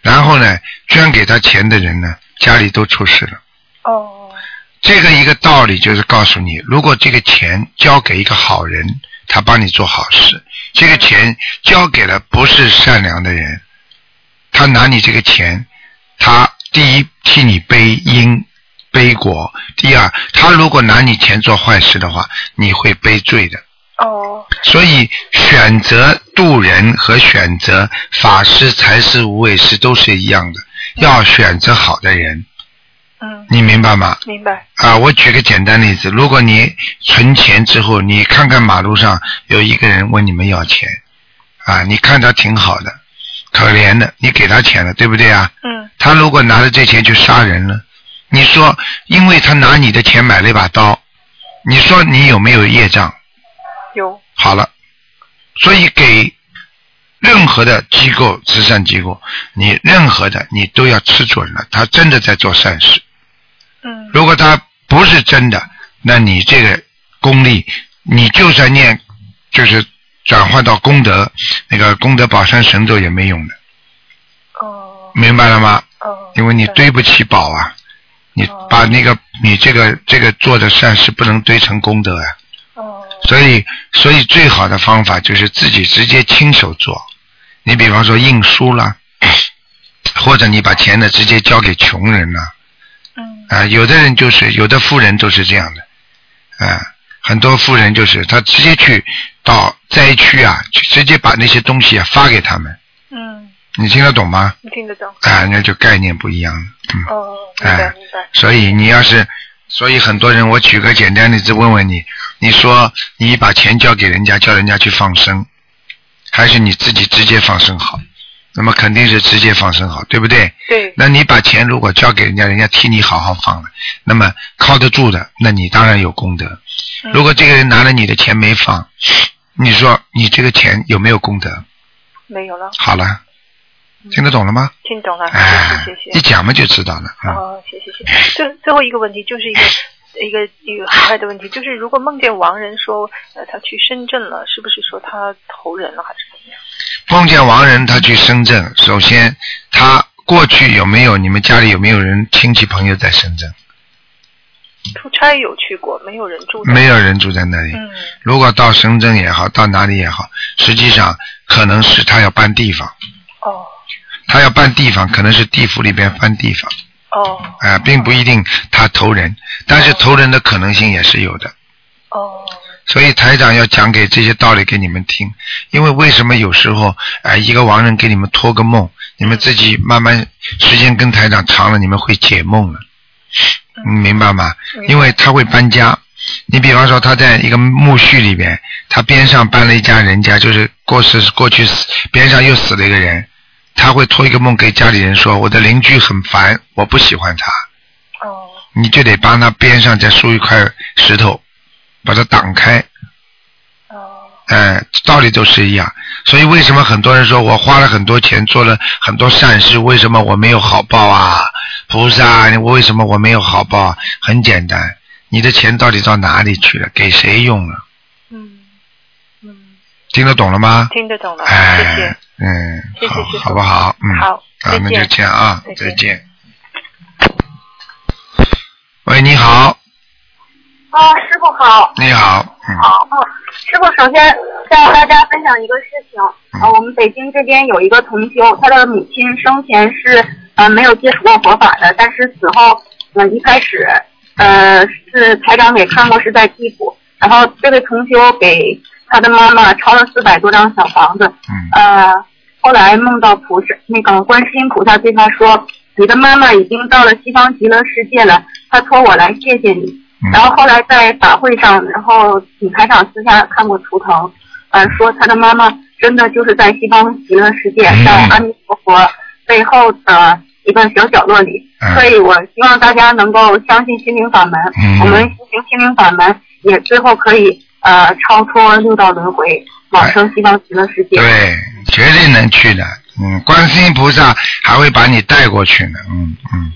S1: 然后呢，捐给他钱的人呢，家里都出事了。
S6: 哦
S1: 这个一个道理就是告诉你，如果这个钱交给一个好人，他帮你做好事；这个钱交给了不是善良的人，他拿你这个钱，他第一替你背因背果，第二他如果拿你钱做坏事的话，你会背罪的。
S6: 哦
S1: 所以选择渡人和选择法师、财师、无畏师都是一样的，要选择好的人，
S6: 嗯，
S1: 你明白吗？
S6: 明白。
S1: 啊，我举个简单例子，如果你存钱之后，你看看马路上有一个人问你们要钱，啊，你看他挺好的，可怜的，你给他钱了，对不对啊？
S6: 嗯
S1: 他如果拿着这钱去杀人了，你说，因为他拿你的钱买了一把刀，你说你有没有业障？
S6: 有。
S1: 好了，所以给任何的机构、慈善机构，你任何的你都要吃准了，他真的在做善事。
S6: 嗯。
S1: 如果他不是真的，那你这个功力，你就算念，就是转换到功德，那个功德宝山神咒也没用的，
S6: 哦。
S1: 明白了吗？
S6: 哦。
S1: 因为你堆不起宝啊，你把那个你这个这个做的善事不能堆成功德啊。
S6: 哦
S1: 所以，所以最好的方法就是自己直接亲手做。你比方说印书啦，或者你把钱呢直接交给穷人啦。
S6: 嗯
S1: 啊，有的人就是有的富人都是这样的，啊，很多富人就是他直接去到灾区啊，去直接把那些东西啊发给他们。
S6: 嗯，
S1: 你听得懂吗？
S6: 你听得懂？
S1: 啊，那就概念不一样。
S6: 哦，明白
S1: 哎
S6: 明白。
S1: 所以你要是，所以很多人，我举个简单例子问问你，你说你把钱交给人家，叫人家去放生，还是你自己直接放生好？那么肯定是直接放生好，对不对？
S6: 对。
S1: 那你把钱如果交给人家，人家替你好好放了，那么靠得住的，那你当然有功德。
S6: 嗯
S1: 如果这个人拿了你的钱没放，你说你这个钱有没有功德？
S6: 没有了，
S1: 好了，听得懂了吗？
S6: 听懂了，
S1: 哎
S6: 谢谢谢谢。
S1: 一讲嘛就知道了。嗯
S6: 哦，谢谢谢谢。最最后一个问题就是一个一个一个很快的问题，就是如果梦见亡人说呃他去深圳了，是不是说他投人了还是怎么样？
S1: 梦见亡人，他去深圳，首先他过去有没有你们家里有没有人亲戚朋友在深圳？
S6: 出差有去过，没有人住在。
S1: 没有人住在那里。
S6: 嗯
S1: 如果到深圳也好，到哪里也好，实际上可能是他要搬地方，
S6: 哦
S1: 他要搬地方，可能是地府里边搬地方，
S6: 哦。
S1: 啊、并不一定他投人，但是投人的可能性也是有的。
S6: 哦。
S1: 所以台长要讲给这些道理给你们听，因为为什么有时候哎、一个亡人给你们托个梦，你们自己慢慢时间跟台长长了，你们会解梦了，你，明白吗？因为他会搬家，你比方说他在一个墓穴里边，他边上搬了一家人家，就是过世过去死边上又死了一个人，他会托一个梦给家里人说，我的邻居很烦，我不喜欢他，
S6: 哦
S1: 你就得帮他边上再竖一块石头，把它挡开。
S6: 哦
S1: 哎，道理都是一样。所以为什么很多人说我花了很多钱做了很多善事，为什么我没有好报啊？菩萨，我为什么我没有好报啊？很简单，你的钱到底到哪里去了？给谁用了？听得懂了吗？
S6: 听得懂了，
S1: 哎，
S6: 谢谢。
S1: 嗯，好
S6: 谢谢师，傅
S1: 好不好？嗯，
S6: 好
S1: 啊，
S6: 再见
S1: 那就这样啊，
S6: 再见
S1: 再见。喂，你好，
S7: 啊，师傅好。
S1: 你好，嗯，
S7: 好，嗯，师傅，首先向大家分享一个事情。啊，我们北京这边有一个同修，他的母亲生前是呃没有接触过佛法的，但是死后，嗯、一开始呃是台长给看过是在地府，然后这位同修给他的妈妈抄了四百多张小房子，
S1: 嗯
S7: 呃，后来梦到菩萨，那个观世音菩萨对他说：“你的妈妈已经到了西方极乐世界了，她托我来谢谢你。”
S1: 嗯
S7: 然后后来在法会上，然后请台长私下看过图腾，呃，说他的妈妈真的就是在西方极乐世界，
S1: 嗯
S7: 在阿弥陀佛背后的一个小角落里。
S1: 嗯
S7: 所以我希望大家能够相信心灵法门，
S1: 嗯
S7: 我们修行心灵法门，也最后可以呃超脱六道轮回，往生西方极乐世界。
S1: 对，绝对能去的。嗯，观世音菩萨还会把你带过去呢。嗯嗯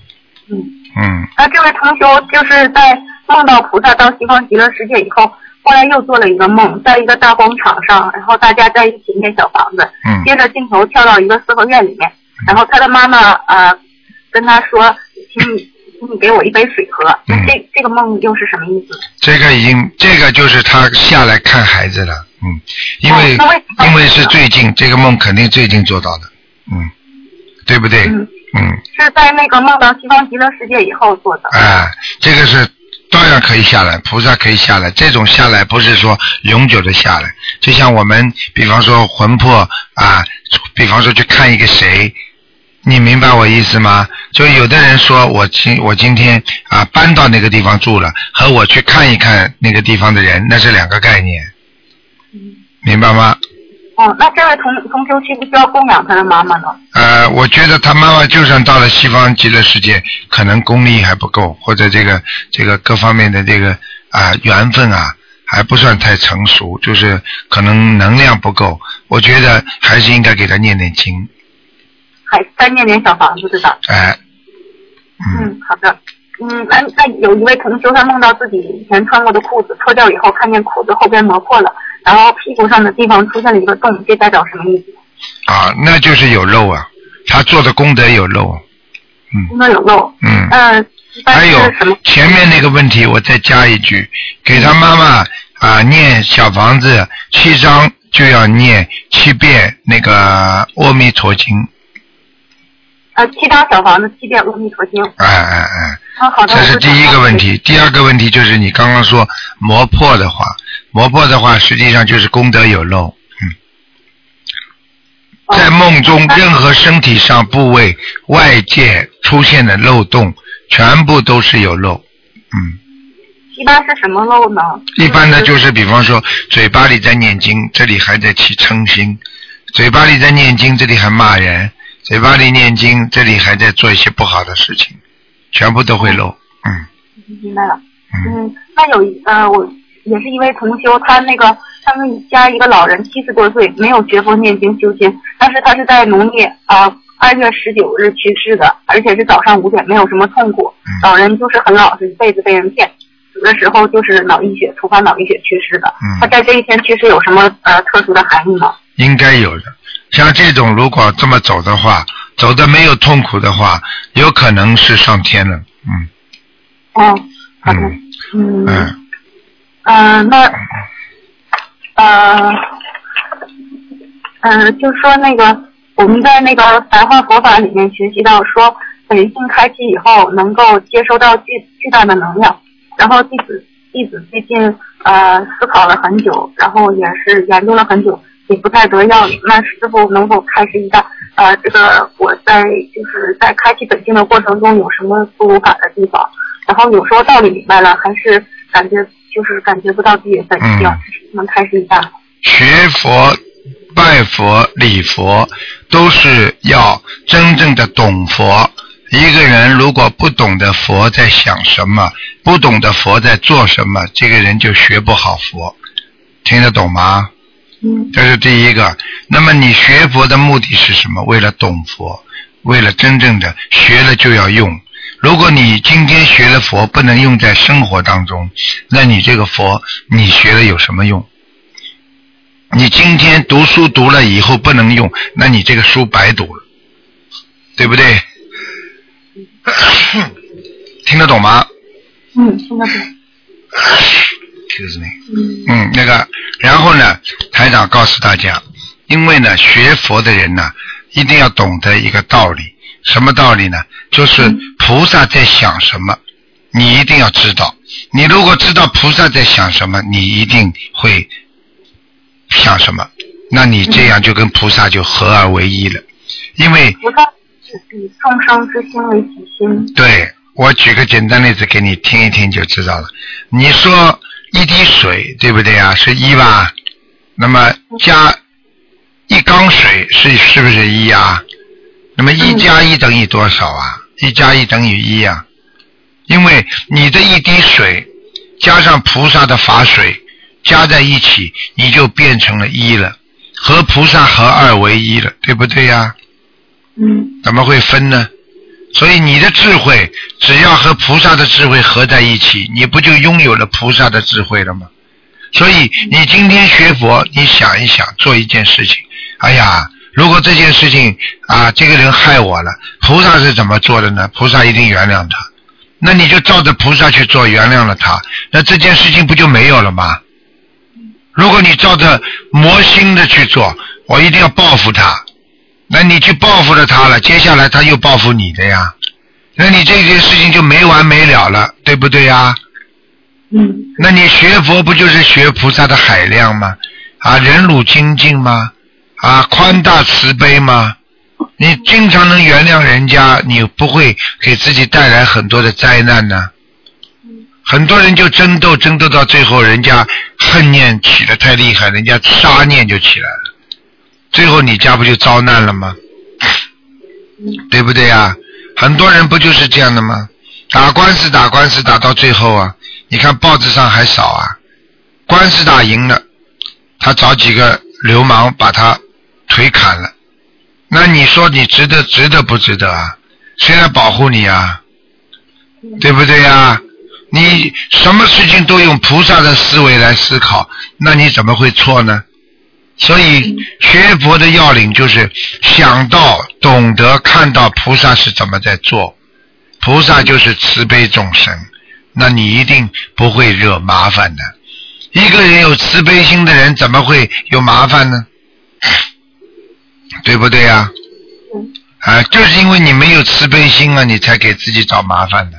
S7: 嗯。
S1: 嗯
S7: 那这位同学就是在梦到菩萨到西方极乐世界以后，后来又做了一个梦，在一个大广场上，然后大家在一起念小房子，
S1: 嗯
S7: 接着镜头跳到一个四合院里面，然后他的妈妈呃跟他说，请你给我一杯水喝。那
S1: 嗯
S7: 这这个梦又是什么意思？
S1: 这个已经，这个就是他下来看孩子了。嗯，因为、因为是最近，这个梦肯定最近做到的。嗯，对不对？
S7: 嗯，
S1: 嗯，
S7: 是在那个梦到西方极乐世界以后做的。
S1: 哎，这个是当然可以下来，菩萨可以下来。这种下来不是说永久的下来，就像我们比方说魂魄啊，比方说去看一个谁，你明白我意思吗？就有的人说我今我今天啊搬到那个地方住了，和我去看一看那个地方的人，那是两个概念，明白吗？
S7: 哦，那这位同同修需不需要供养他的妈妈呢？
S1: 呃，我觉得他妈妈就算到了西方极乐世界，可能功力还不够，或者这个这个各方面的这个啊、缘分啊还不算太成熟，就是可能能量不够。我觉得还是应该给他念念经，
S7: 还再念点小房子对吧？
S1: 哎，嗯，
S7: 嗯，好的。嗯，那那有一位同修，他梦到自己以前穿过的裤子脱掉以后，看见裤子后边磨破了，然后屁股上的地方出现了一个洞，这代表什么意思？
S1: 啊，那就是有漏啊，他做的功德有漏，
S7: 功德有漏。
S1: 嗯。还有？前面那个问题，我再加一句，给他妈妈啊念小房子七章就要念七遍那个阿弥陀经，
S7: 呃，七张小房子，七遍阿弥陀经。
S1: 哎哎哎，
S7: 啊，好的。
S1: 这是第一个问题。第二个问题就是你刚刚说磨破的话，磨破的话实际上就是功德有漏。嗯，
S7: 哦
S1: 在梦中任何身体上部位外界出现的漏洞，全部都是有漏。嗯。
S7: 一般是什么漏呢？
S1: 一般呢，就是比方说嘴巴里在念经，这里还在起嗔心；嘴巴里在念经，这里还骂人；嘴巴里念经，这里还在做一些不好的事情，全部都会漏。嗯
S7: 明白了。
S1: 嗯
S7: 嗯，那有一呃，我也是一位同修，他那个他们家一个老人七十多岁，没有学佛念经修心，但是他是在农历啊二月十九日去世的，而且是早上五点，没有什么痛苦。
S1: 嗯
S7: 老人就是很老实，一辈子被人骗，死的时候就是脑溢血，突发脑溢血去世的。
S1: 嗯
S7: 他在这一天去世有什么呃特殊的含义吗？
S1: 应该有的。像这种如果这么走的话，走的没有痛苦的话，有可能是上天了。嗯
S7: 哦，好的。
S1: 嗯
S7: 嗯那呃呃，就说那个我们在那个白话佛法里面学习到说，本性开启以后能够接收到巨巨大的能量。然后弟子弟子最近呃思考了很久，然后也是研究了很久，也不太得要领。那师傅能否开示一下？呃，这个我在就是在开启本性的过程中有什么不如法的地方？然后有时候道理明白了，还是感觉就是感觉不到自己的本性，
S1: 嗯
S7: 能开示一下吗？
S1: 学佛、拜佛、礼佛，都是要真正的懂佛。一个人如果不懂得佛在想什么，不懂得佛在做什么，这个人就学不好佛。听得懂吗？
S7: 嗯
S1: 这是第一个。那么你学佛的目的是什么？为了懂佛，为了真正的学了就要用。如果你今天学了佛不能用在生活当中，那你这个佛你学了有什么用？你今天读书读了以后不能用，那你这个书白读了，对不对？听得懂吗
S7: 嗯，听得懂。
S1: ？Excuse me。
S7: 嗯
S1: 嗯，那个，然后呢，台长告诉大家，因为呢，学佛的人呢，一定要懂得一个道理，什么道理呢？就是菩萨在想什么，你一定要知道。你如果知道菩萨在想什么，你一定会想什么。那你这样就跟菩萨就合二为一了，因为
S7: 菩萨是以众生之心为己心。
S1: 对我举个简单例子给你听一听就知道了。你说一滴水对不对啊？是一吧？那么加一缸水是是不是一啊？那么一加一等于多少啊？一加一等于一啊？因为你的一滴水加上菩萨的法水加在一起，你就变成了一了，和菩萨合二为一了，对不对呀？
S7: 嗯
S1: 怎么会分呢？所以你的智慧只要和菩萨的智慧合在一起，你不就拥有了菩萨的智慧了吗？所以你今天学佛，你想一想，做一件事情，哎呀，如果这件事情啊，这个人害我了，菩萨是怎么做的呢？菩萨一定原谅他，那你就照着菩萨去做，原谅了他，那这件事情不就没有了吗？如果你照着魔心的去做，我一定要报复他，那你去报复了他了，接下来他又报复你的呀，那你这件事情就没完没了了，对不对呀？
S7: 嗯
S1: 那你学佛不就是学菩萨的海量吗？啊，忍辱精进吗？啊，宽大慈悲吗？你经常能原谅人家，你不会给自己带来很多的灾难呢？很多人就争斗，争斗到最后，人家恨念起的太厉害，人家杀念就起来了，最后你家不就遭难了吗？对不对呀？很多人不就是这样的吗？打官司打官司打到最后啊，你看报纸上还少啊，官司打赢了，他找几个流氓把他腿砍了，那你说你值得值得不值得啊？谁来保护你啊？对不对呀？你什么事情都用菩萨的思维来思考，那你怎么会错呢？所以学佛的要领就是想到、懂得、看到菩萨是怎么在做，菩萨就是慈悲众生，那你一定不会惹麻烦的。一个人有慈悲心的人，怎么会有麻烦呢？对不对呀、啊？就是因为你没有慈悲心啊，你才给自己找麻烦的。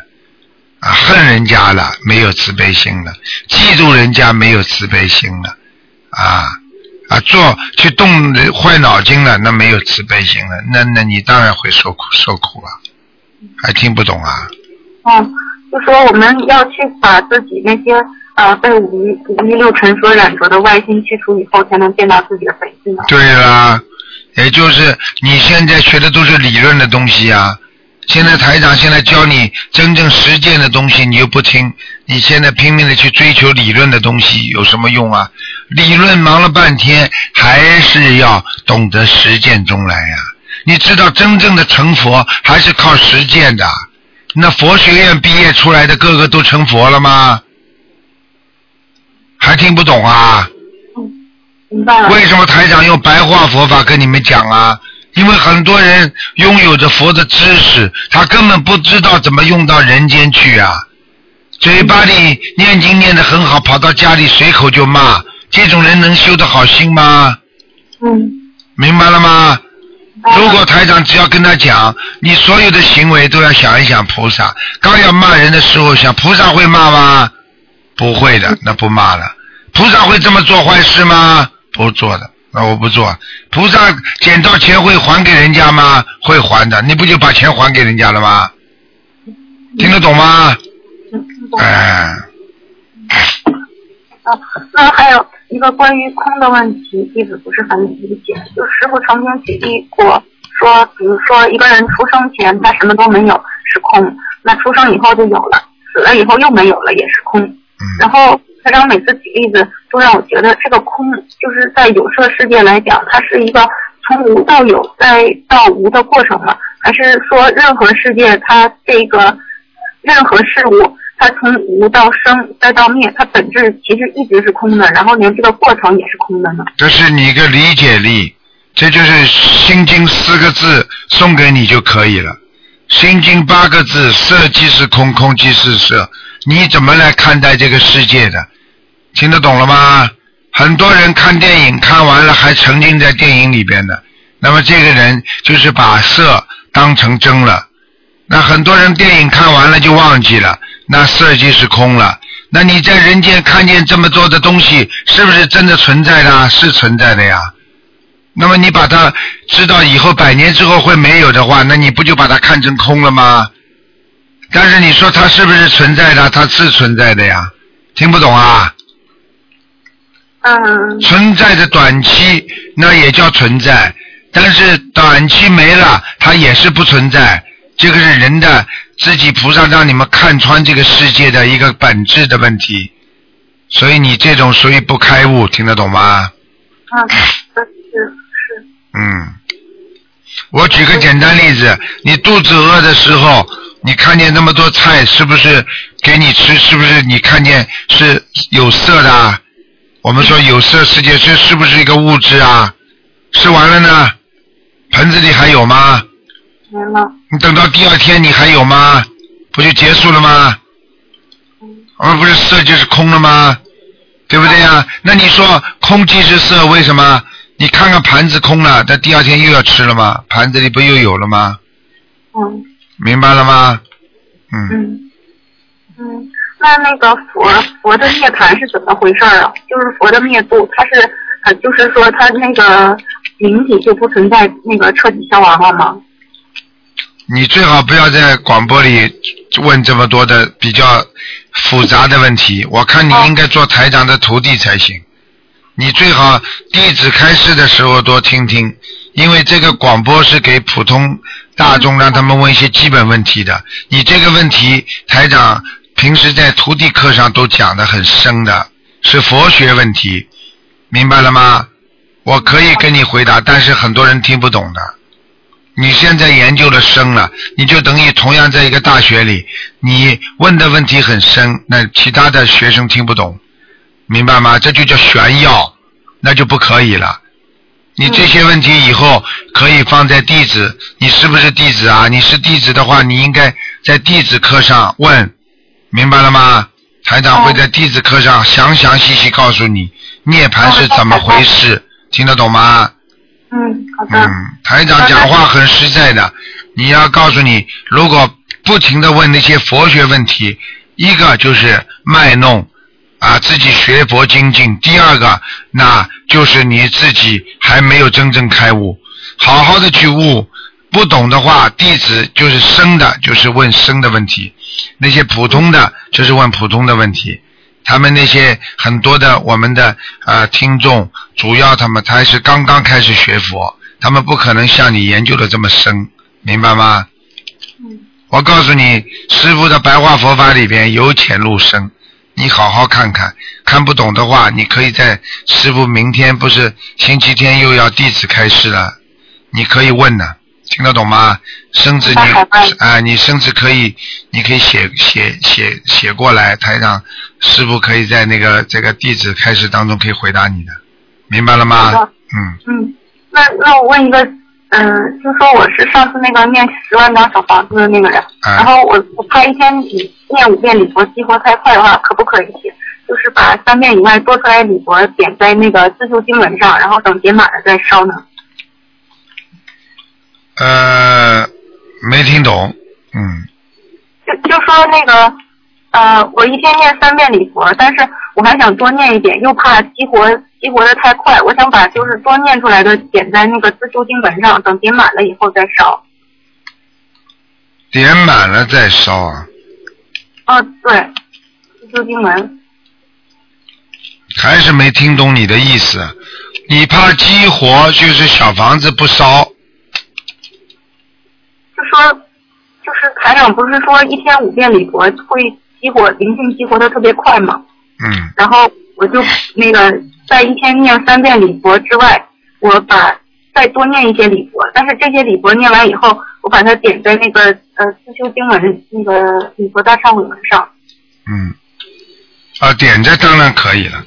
S1: 啊，恨人家了，没有慈悲心了；嫉妒人家，没有慈悲心了。啊啊，做去动坏脑筋了，那没有慈悲心了，那那你当然会受苦受苦啊。还听不懂啊？
S7: 嗯，就说我们要去把自己那些呃被五欲五欲六尘所染着的外心去除以后，才能见到自己的本性呢。
S1: 对啦，也就是你现在学的都是理论的东西啊。现在台长现在教你真正实践的东西，你又不听，你现在拼命的去追求理论的东西，有什么用啊？理论忙了半天，还是要懂得实践中来呀、你知道真正的成佛还是靠实践的。那佛学院毕业出来的个个都成佛了吗？还听不懂啊？
S7: 明白了。
S1: 为什么台长用白话佛法跟你们讲啊？因为很多人拥有着佛的知识，他根本不知道怎么用到人间去啊！嘴巴里念经念得很好，跑到家里随口就骂，这种人能修得好心吗？
S7: 嗯。
S1: 明白了吗？如果台长只要跟他讲，你所有的行为都要想一想菩萨。刚要骂人的时候想，菩萨会骂吗？不会的，那不骂了。菩萨会这么做坏事吗？不做的，那我不做。菩萨捡到钱会还给人家吗？会还的，你不就把钱还给人家了吗？听得懂吗？哎，
S7: 啊，那还有一个关于空的问题，弟子不是很理解。就师傅曾经举例过，说，比如说一个人出生前他什么都没有是空，那出生以后就有了，死了以后又没有了也是空。然后台长每次举例子都让我觉得这个空就是在有色世界来讲，它是一个从无到有再到无的过程吗？还是说任何世界它这个任何事物？它从无到生再到灭，它本质其实一直是空的，然后连这个过程也是空的呢。
S1: 这是你一个理解力，这就是《心经》四个字送给你就可以了。《心经》八个字：色即是空，空即是色。你怎么来看待这个世界的？听得懂了吗？很多人看电影看完了还沉浸在电影里边的，那么这个人就是把色当成真了。那很多人电影看完了就忘记了，那色即是空了。那你在人间看见这么多的东西，是不是真的存在的啊？是存在的呀。那么你把它知道以后百年之后会没有的话，那你不就把它看成空了吗？但是你说它是不是存在的？它是存在的呀。听不懂啊？
S7: 嗯。
S1: 存在的短期那也叫存在，但是短期没了，它也是不存在。这个是人的自己菩萨让你们看穿这个世界的一个本质的问题，所以你这种属于不开悟，听得懂吗？
S7: 啊，是是。
S1: 嗯，我举个简单例子，你肚子饿的时候，你看见那么多菜，是不是给你吃？是不是你看见是有色的啊？我们说有色世界是是不是一个物质啊？吃完了呢，盆子里还有吗？
S7: 没了。
S1: 你等到第二天你还有吗？不就结束了吗？而不是色就是空了吗？对不对呀？那你说空即是色，为什么？你看看盘子空了，但第二天又要吃了吗？盘子里不又有了吗？
S7: 嗯
S1: 明白了吗？嗯，
S7: 嗯嗯，那那个佛佛的涅槃是怎么回事啊？就是佛的灭度，它是呃，就是说它那个灵体就不存在那个彻底消亡了吗？
S1: 你最好不要在广播里问这么多的比较复杂的问题。我看你应该做台长的徒弟才行。你最好弟子开示的时候多听听，因为这个广播是给普通大众让他们问一些基本问题的。你这个问题，台长平时在徒弟课上都讲的很深的，是佛学问题，明白了吗？我可以跟你回答，但是很多人听不懂的。你现在研究的深了，你就等于同样在一个大学里，你问的问题很深，那其他的学生听不懂，明白吗？这就叫炫耀，那就不可以了。你这些问题以后可以放在弟子，你是不是弟子啊？你是弟子的话，你应该在弟子课上问，明白了吗？台长会在弟子课上详详细细告诉你涅槃是怎么回事，听得懂吗？
S7: 嗯，好的。
S1: 嗯，台长讲话很实在的，你要告诉你，如果不停的问那些佛学问题，一个就是卖弄啊自己学佛精进，第二个那就是你自己还没有真正开悟，好好的去悟。不懂的话，弟子就是生的，就是问生的问题；那些普通的，就是问普通的问题。他们那些很多的我们的呃听众，主要他们他是刚刚开始学佛，他们不可能像你研究的这么深，明白吗？我告诉你，师傅的白话佛法里边由浅入深，你好好看看。看不懂的话，你可以在师傅明天不是星期天又要弟子开示了，你可以问的，听得懂吗？甚至你啊、你甚至可以，你可以写写写写过来，台上师傅可以在那个这个地址开始当中可以回答你的，明白了吗？嗯，
S7: 嗯，那那我问一个，嗯、就说我是上次那个念十万张小房子的那个人，
S1: 啊
S7: 然后我我怕一天里念五遍礼佛激活太快的话，可不可以就是把三遍以外多出来的礼佛点在那个自修经文上，然后等点满了再烧呢？
S1: 呃，没听懂，嗯，
S7: 就就说那个，呃，我一天念三遍礼佛，但是我还想多念一点，又怕激活激活的太快，我想把就是多念出来的点在那个自修经文上，等点满了以后再烧。
S1: 点满了再烧啊，
S7: 哦，对，自修经文。
S1: 还是没听懂你的意思。你怕激活，就是小房子不烧，
S7: 就说，就是台长不是说一天五遍礼佛会激活灵性激活的特别快嘛？
S1: 嗯，
S7: 然后我就那个在一天念三遍礼佛之外，我把再多念一些礼佛，但是这些礼佛念完以后，我把它点在那个呃自修经文那个礼佛大忏悔文上。
S1: 嗯，啊，点着当然可以了，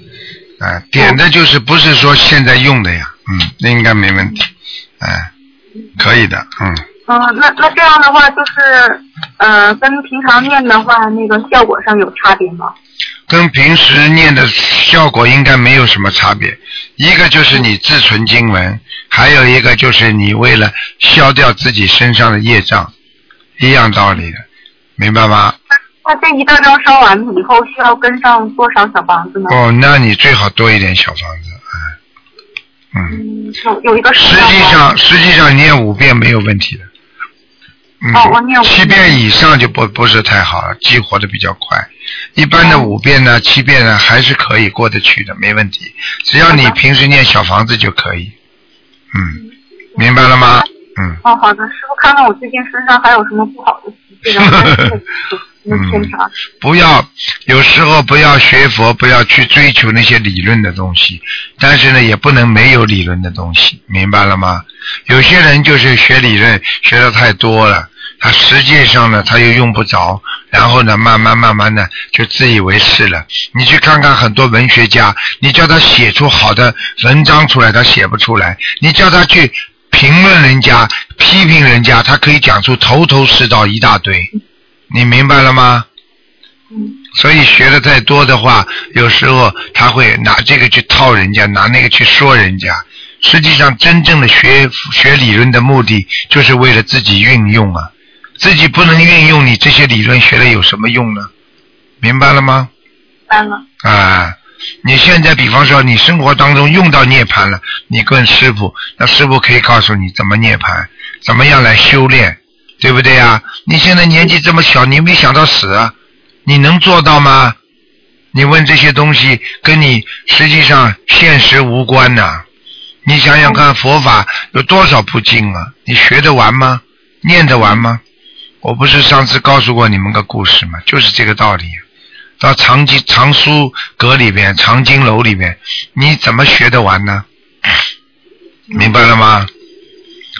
S1: 啊，点的就是不是说现在用的呀，嗯，那应该没问题，哎、可以的，嗯，
S7: 嗯、那那这样的话就是呃跟平常念的话，那个效果上有差别吗？
S1: 跟平时念的效果应该没有什么差别。一个就是你自存经文，还有一个就是你为了消掉自己身上的业障，一样道理的，明白吗？
S7: 那这一大张烧完以后，需要跟上多少小房子呢？
S1: 哦，那你最好多一点小房子，嗯，嗯。
S7: 嗯，有有一个
S1: 实际上，实际上念五遍没有问题的。嗯，
S7: 哦我念五遍
S1: 七遍以上就不不是太好了，激活的比较快。一般的五遍呢、七遍呢还是可以过得去的，没问题。只要你平时念小房子就可以。嗯，明白了吗？嗯。
S7: 哦，好的，师傅，看看我最近身上还有什么不好的习气，然后还有什么偏差？
S1: 不要，有时候不要学佛，不要去追求那些理论的东西，但是呢，也不能没有理论的东西，明白了吗？有些人就是学理论学的太多了，他实际上呢，他又用不着，然后呢，慢慢慢慢的就自以为是了。你去看看很多文学家，你叫他写出好的文章出来，他写不出来；你叫他去评论人家、批评人家，他可以讲出头头是道一大堆。你明白了吗？所以学的太多的话，有时候他会拿这个去套人家，拿那个去说人家。实际上，真正的学学理论的目的，就是为了自己运用啊。自己不能运用，你这些理论学了有什么用呢？明白了吗？
S7: 明白了。
S1: 啊，你现在比方说你生活当中用到涅槃了，你问师傅，那师傅可以告诉你怎么涅槃，怎么样来修炼，对不对啊？你现在年纪这么小，你没想到死啊，你能做到吗？你问这些东西跟你实际上现实无关呐、你想想看，佛法有多少部经啊？你学得完吗？念得完吗？我不是上次告诉过你们个故事吗？就是这个道理。到藏经藏书阁里边、藏经楼里边，你怎么学得完呢？明白了吗？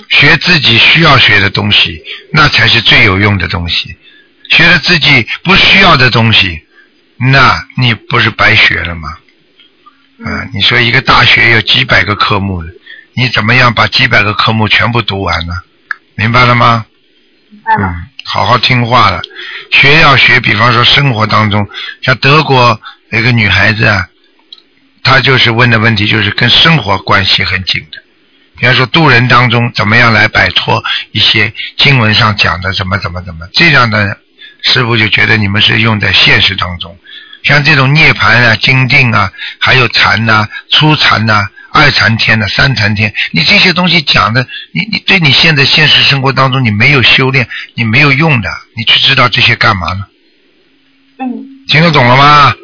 S1: 学自己需要学的东西，那才是最有用的东西。学了自己不需要的东西，那你不是白学了吗？啊，你说一个大学有几百个科目，你怎么样把几百个科目全部读完呢？明白了吗？嗯，好好听话了，学要学。比方说生活当中，像德国有个女孩子啊，她就是问的问题就是跟生活关系很紧的。比方说渡人当中，怎么样来摆脱一些经文上讲的怎么怎么怎么，这样的师傅就觉得你们是用在现实当中。像这种涅槃啊、精定啊，还有禅呐、初禅呐、二禅天呐、三禅天，你这些东西讲的，你你对你现在现实生活当中你没有修炼，你没有用的，你去知道这些干嘛呢？
S7: 嗯，
S1: 听得懂了吗？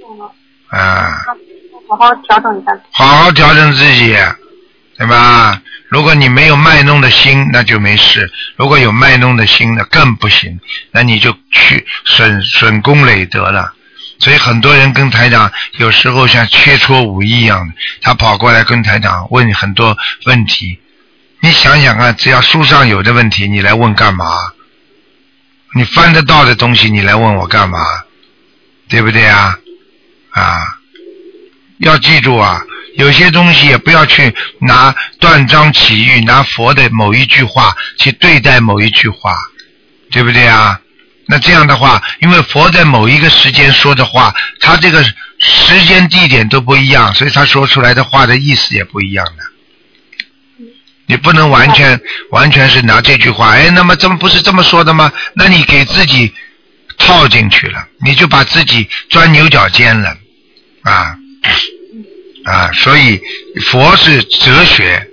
S7: 懂了。
S1: 啊，
S7: 好好调整一下。
S1: 好好调整自己，对吧？如果你没有卖弄的心，那就没事；如果有卖弄的心，那更不行，那你就去损损功累德了。所以很多人跟台长有时候像切磋武艺一样的，他跑过来跟台长问很多问题。你想想看，只要书上有的问题，你来问干嘛？你翻得到的东西，你来问我干嘛？对不对啊？啊，要记住啊，有些东西也不要去拿断章取义，拿佛的某一句话去对待某一句话，对不对啊？那这样的话，因为佛在某一个时间说的话，他这个时间地点都不一样，所以他说出来的话的意思也不一样的。你不能完全完全是拿这句话，哎，那么这么不是这么说的吗？那你给自己套进去了，你就把自己钻牛角尖了，啊啊！所以佛是哲学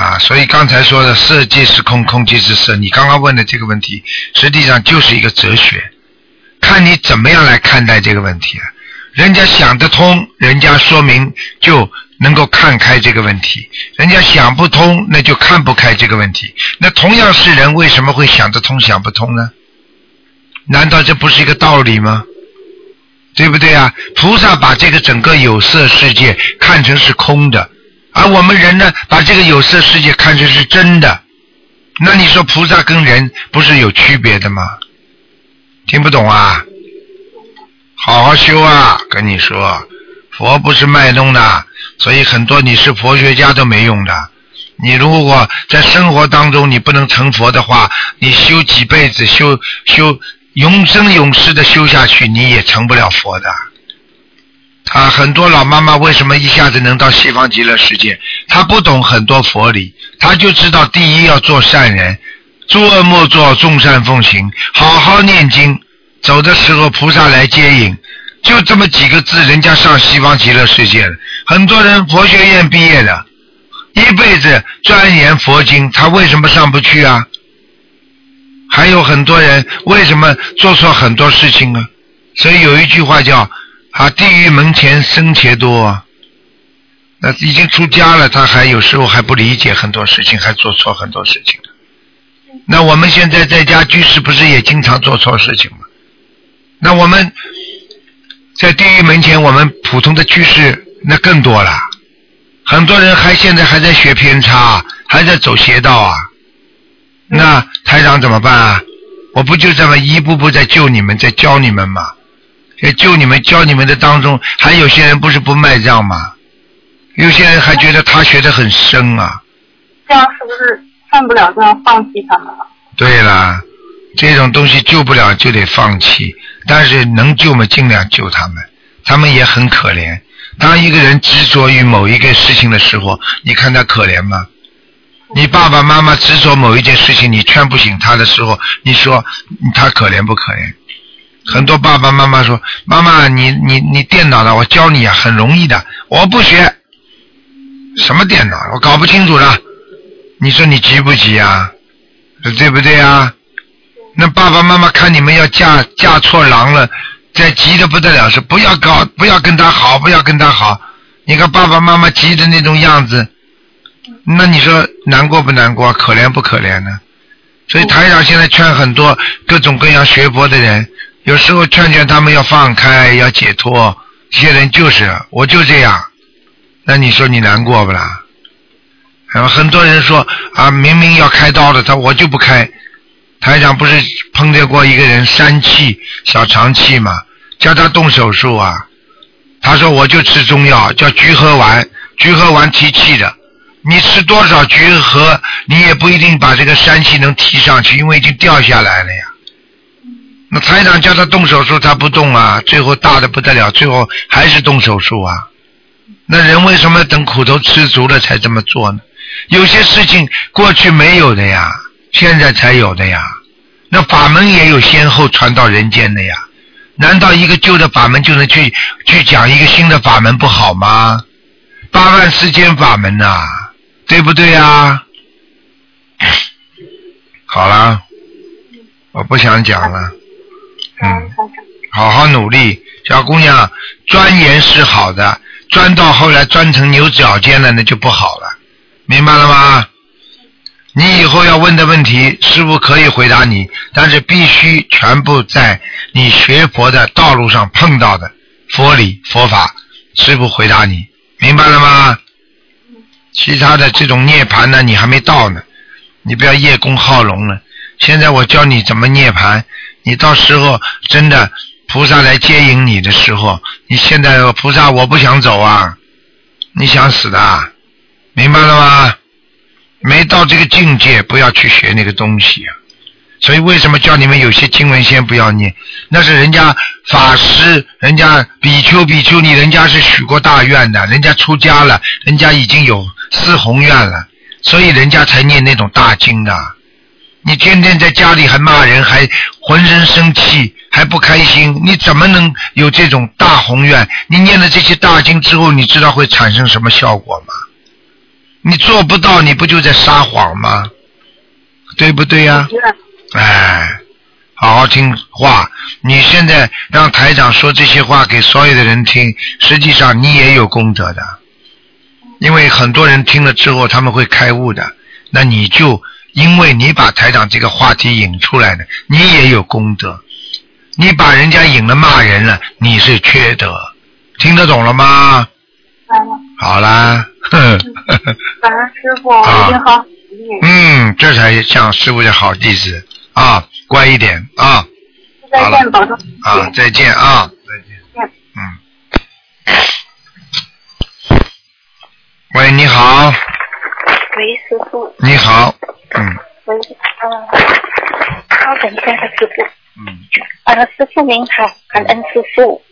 S1: 啊，所以刚才说的色即是空，空即是色，你刚刚问的这个问题，实际上就是一个哲学，看你怎么样来看待这个问题啊。人家想得通，人家说明就能够看开这个问题；人家想不通，那就看不开这个问题。那同样是人，为什么会想得通、想不通呢？难道这不是一个道理吗？对不对啊？菩萨把这个整个有色世界看成是空的，而我们人呢，把这个有色世界看成是真的。那你说菩萨跟人不是有区别的吗？听不懂啊？好好修啊！跟你说，佛不是卖弄的，所以很多你是佛学家都没用的。你如果在生活当中你不能成佛的话，你修几辈子修修永生永世的修下去，你也成不了佛的。啊，很多老妈妈为什么一下子能到西方极乐世界？她不懂很多佛理，她就知道第一要做善人，诸恶莫作，众善奉行，好好念经。走的时候菩萨来接引，就这么几个字，人家上西方极乐世界了。很多人佛学院毕业的，一辈子钻研佛经，他为什么上不去啊？还有很多人为什么做错很多事情啊？所以有一句话叫“啊，地狱门前生且多”。那已经出家了，他还有时候还不理解很多事情，还做错很多事情。那我们现在在家居士不是也经常做错事情吗？那我们在地狱门前，我们普通的居士那更多了。很多人还现在还在学偏差，还在走邪道啊。那台长怎么办啊？我不就这么一步步在救你们，在教你们吗？在救你们、教你们的当中，还有些人不是不卖账吗？有些人还觉得他学的很深啊。
S7: 这样是不是犯不了就要放弃他们了？
S1: 对啦，这种东西救不了就得放弃，但是能救嘛尽量救他们，他们也很可怜。当一个人执着于某一个事情的时候，你看他可怜吗？你爸爸妈妈执着某一件事情，你劝不醒他的时候，你说他可怜不可怜？很多爸爸妈妈说：“妈妈，你你你电脑的，我教你啊，很容易的。”我不学，什么电脑？我搞不清楚了。你说你急不急啊？对不对啊？那爸爸妈妈看你们要嫁嫁错郎了，再急的不得了，是不要搞，不要跟他好，不要跟他好。你看爸爸妈妈急的那种样子，那你说难过不难过？可怜不可怜呢？所以台长现在劝很多各种各样学佛的人，有时候劝劝他们要放开，要解脱。这些人就是我就这样，那你说你难过不啦？然后很多人说啊，明明要开刀的，他我就不开。台长不是碰见过一个人疝气、小肠气嘛，叫他动手术啊。他说我就吃中药，叫菊合丸，菊合丸提气的。你吃多少菊合，你也不一定把这个疝气能提上去，因为已经掉下来了呀。那台长叫他动手术，他不动啊，最后大的不得了，最后还是动手术啊。那人为什么等苦头吃足了才这么做呢？有些事情过去没有的呀，现在才有的呀。那法门也有先后传到人间的呀。难道一个旧的法门就能去去讲一个新的法门不好吗？八万四千法门呐、对不对呀？好了，我不想讲了。嗯，好好努力，小姑娘，钻研是好的，钻到后来钻成牛角尖了，那就不好了，明白了吗？你以后要问的问题，师傅可以回答你，但是必须全部在你学佛的道路上碰到的佛理佛法，师傅回答你，明白了吗？其他的这种涅盘呢，你还没到呢，你不要叶公好龙了。现在我教你怎么涅盘，你到时候真的菩萨来接引你的时候，你现在菩萨我不想走啊，你想死的，明白了吗？没到这个境界，不要去学那个东西啊。所以为什么叫你们有些经文先不要念？那是人家法师，人家比丘、比丘尼，人家是许过大愿的，人家出家了，人家已经有四宏愿了，所以人家才念那种大经的。你天天在家里还骂人，还浑身生气，还不开心，你怎么能有这种大宏愿？你念了这些大经之后，你知道会产生什么效果吗？你做不到，你不就在撒谎吗？对不对呀、哎，好好听话。你现在让台长说这些话给所有的人听，实际上你也有功德的，因为很多人听了之后他们会开悟的。那你就因为你把台长这个话题引出来的，你也有功德。你把人家引了骂人了，你是缺德。听得懂了吗？好啦，哼。
S7: 感恩师傅，我一定好。
S1: 嗯，这才像师傅的好弟子啊，乖一点啊
S7: 再见，保重。
S1: 啊，再见啊，再。见。嗯。喂，你好，
S8: 喂，师傅。
S1: 你好，嗯
S8: 稍等一下，师傅。
S1: 嗯。
S8: 呃，师傅您好，感恩师傅。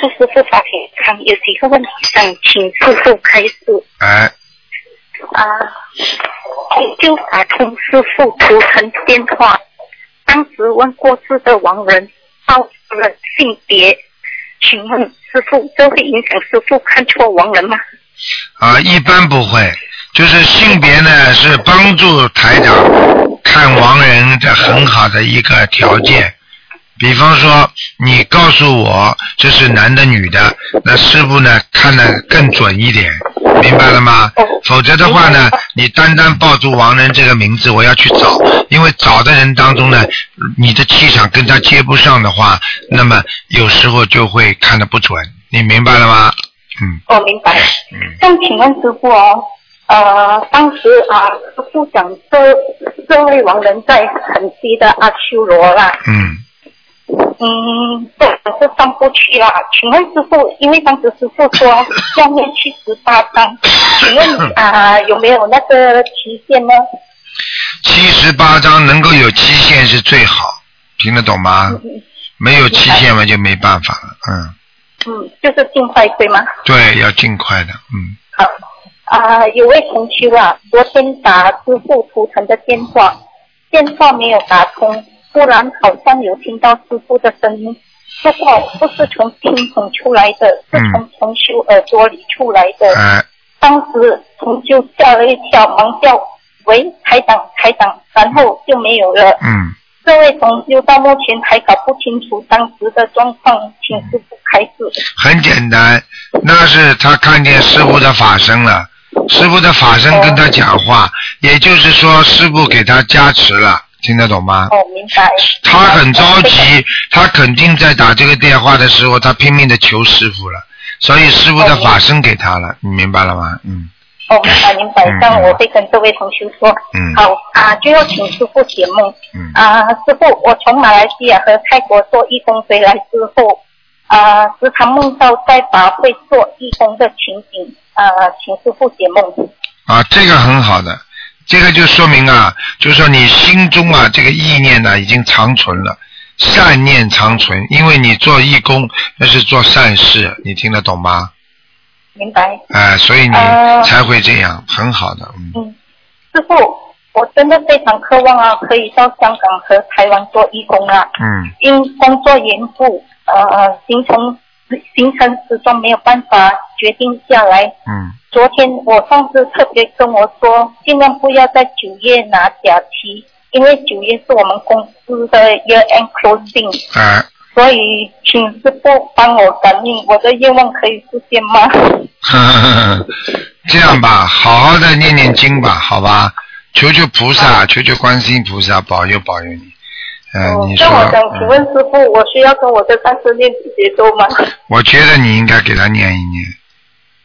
S8: 祝师傅法体康，有几个问题想请师傅开示。
S1: 哎，
S8: 啊，就打通师傅图腾电话，当时问过世的亡人报了性别，请问师傅这会影响师傅看错亡人吗？
S1: 啊，一般不会，就是性别呢是帮助台长看亡人的很好的一个条件。比方说，你告诉我这是男的女的，那师傅呢看得更准一点，明白了吗？否则的话呢，你单单报出亡人这个名字，我要去找，因为找的人当中呢，你的气场跟他接不上的话，那么有时候就会看得不准，你明白了吗？嗯。
S8: 我，明白。嗯。但请问师傅哦，呃，当时啊，师傅讲这这位亡人在很低的阿修罗啦，
S1: 嗯。
S8: 嗯，这是上不去啦。请问师傅，因为当时师傅说下面七十八章，请问啊、有没有那个期限呢？
S1: 七十八章能够有期限是最好，听得懂吗？没有期限嘛就没办法了，嗯，
S8: 嗯，就是尽快对吗？
S1: 对，要尽快的，嗯，
S8: 好啊、有位同修啊，昨天打师傅图腾的电话，电话没有打通，忽然好像有听到师傅的声音，不过不是从听筒出来的，是从同修耳朵里出来的。
S1: 嗯、
S8: 当时同修吓了一跳，忙叫“喂，台长，台长”，然后就没有了。
S1: 嗯，
S8: 这位同修到目前还搞不清楚当时的状况，请师傅开示。
S1: 很简单，那是他看见师傅的法身了，师傅的法身跟他讲话，也就是说师傅给他加持了，听得懂吗？
S8: 哦，明白。
S1: 他很着急，他肯定在打这个电话的时候，他拼命的求师傅了，所以师傅的法身给他了，你明白了吗？嗯，
S8: 哦，明白明白，这样我会跟这位同学说。
S1: 嗯
S8: 好啊，最后请师傅解梦。
S1: 嗯
S8: 啊，师傅，我从马来西亚和泰国做义工回来之后，啊，时常梦到在法会做义工的情景，啊，请师傅解梦。
S1: 啊，这个很好的，这个就说明啊，就是说你心中啊这个意念呢、已经长存了，善念长存，因为你做义工那是做善事，你听得懂吗？
S8: 明白。
S1: 哎、所以你
S8: 呃
S1: 才会这样，很好的，嗯，
S8: 嗯，师傅，我真的非常渴望啊，可以到香港和台湾做义工啊。
S1: 嗯，
S8: 因工作缘故，呃呃，行程行程始终没有办法决定下来。
S1: 嗯，
S8: 昨天我上司特别跟我说，尽量不要在九月拿假期，因为九月是我们公司的 year end closing，
S1: 哎、
S8: 所以请师傅帮我感应，我的愿望可以实现吗？
S1: 呵呵呵这样吧，好好的念念经吧，好吧，求求菩萨，求求观世音菩萨保佑保佑你。嗯、你说
S8: 那，我想请问
S1: 嗯
S8: 师傅，我需要跟我的上司念节奏吗？
S1: 我觉得你应该给他念一念。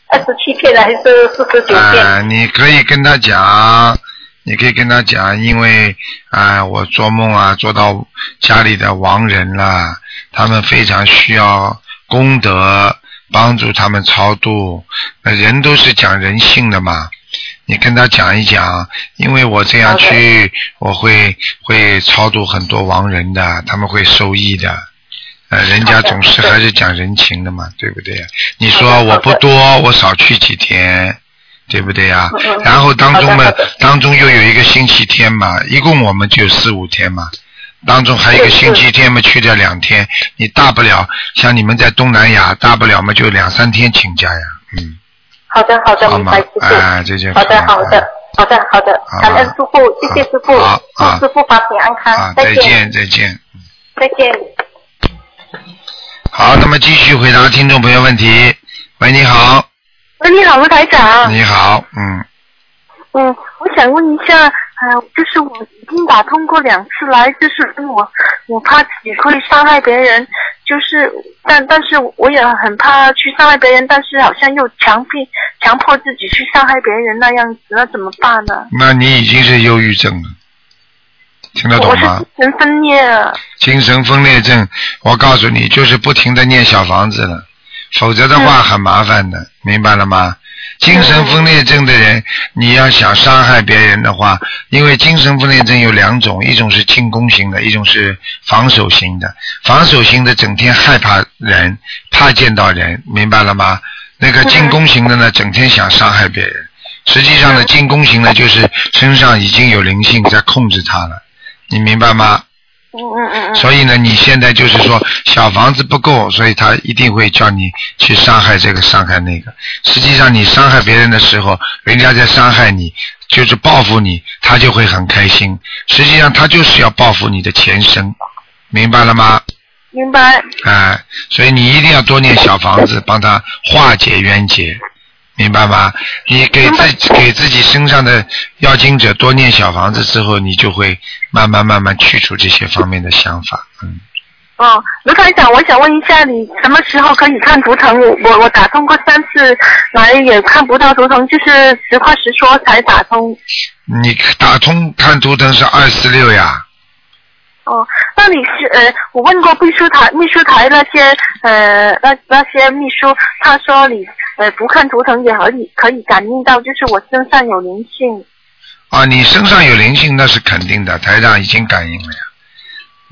S8: 二十七片还是四十九片？
S1: 啊，你可以跟他讲，你可以跟他讲，因为啊、我做梦啊，做到家里的亡人了，他们非常需要功德，帮助他们超度。那人都是讲人性的嘛，你跟他讲一讲，因为我这样去，我会会超度很多亡人的，他们会受益的。呃，人家总是还是讲人情的嘛，对不对？你说我不多，我少去几天，对不对呀？然后当中嘛，当中又有一个星期天嘛，一共我们就四五天嘛，当中还有一个星期天嘛，去掉两天，你大不了像你们在东南亚，大不了嘛就两三天请假呀，嗯，
S8: 好的，好的，明白谢谢。
S1: 哎，这就
S8: 好的，好的，好的，好的
S1: 好，
S8: 感恩师傅，谢谢师傅，祝师傅法体安康
S1: 啊，，
S8: 再
S1: 再见再见。
S8: 再见。
S1: 好，那么继续回答听众朋友问题。喂，你好，
S9: 喂，你好，卢台长。
S1: 你好，嗯，
S9: 嗯，我想问一下，呃，就是我已经打通过两次来，就是我我怕自己会伤害别人，就是但但是我也很怕去伤害别人，但是好像又强迫强迫自己去伤害别人那样子，那怎么办呢？
S1: 那你已经是忧郁症了，听得懂吗？
S9: 精神分裂了。
S1: 精神分裂症，我告诉你，就是不停的念小房子了，否则的话很麻烦的，明白了吗？精神分裂症的人，你要想伤害别人的话，因为精神分裂症有两种，一种是进攻型的，一种是防守型的。防守型的整天害怕人，怕见到人，明白了吗？那个进攻型的呢，整天想伤害别人，实际上呢，进攻型呢，就是身上已经有灵性在控制他了，你明白吗？
S9: 嗯嗯嗯嗯。
S1: 所以呢，你现在就是说小房子不够，所以他一定会叫你去伤害这个伤害那个。实际上你伤害别人的时候，人家在伤害你，就是报复你，他就会很开心。实际上他就是要报复你的前生，明白了吗？
S9: 明白。
S1: 哎，所以你一定要多念小房子，帮他化解冤结，明白吗？你给自己给自己身上的要经者多念小房子之后，你就会慢慢慢慢去除这些方面的想法。嗯，
S9: 哦，卢台长，我想问一下，你什么时候可以看图腾？我我我打通过三次来也看不到图腾，就是实话实说才打通。
S1: 你打通看图腾是二四六呀。
S9: 哦，那你是呃，我问过秘书台秘书台那些呃那那些秘书，他说你呃不看图腾也可以可以感应到，就是我身上有灵性。
S1: 啊，你身上有灵性那是肯定的，台长已经感应了呀。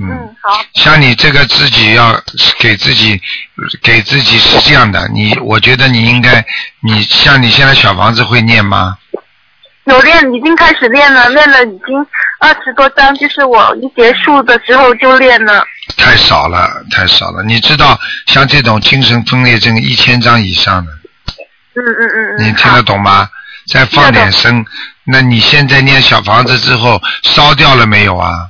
S1: 嗯，
S9: 好。
S1: 像你这个自己要给自己给自己是这样的，你我觉得你应该，你像你现在小房子会念吗？
S9: 有练，已经开始练了，练了已经二十多张，就是我一结束的时候就练了。
S1: 太少了，太少了。你知道，像这种精神分裂症一千张以上的，
S9: 嗯嗯嗯嗯。
S1: 你听得懂吗？再放点声。那你现在念小房子之后烧掉了没有啊？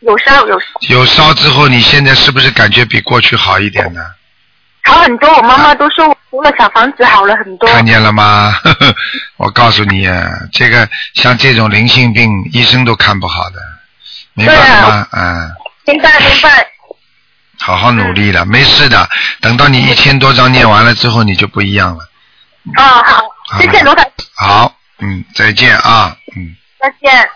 S9: 有烧有。
S1: 有烧之后，你现在是不是感觉比过去好一点呢？
S9: 好很多，我妈妈都说我除了小房子好了很多。
S1: 看见了吗？我告诉你，这个像这种灵性病，医生都看不好的，明白了吗？嗯。
S9: 明白明白。
S1: 好好努力了，没事的。等到你一千多章念完了之后，你就不一样了。
S9: 哦，好，谢谢罗凯。
S1: 好，嗯，再见啊，嗯。
S9: 再见。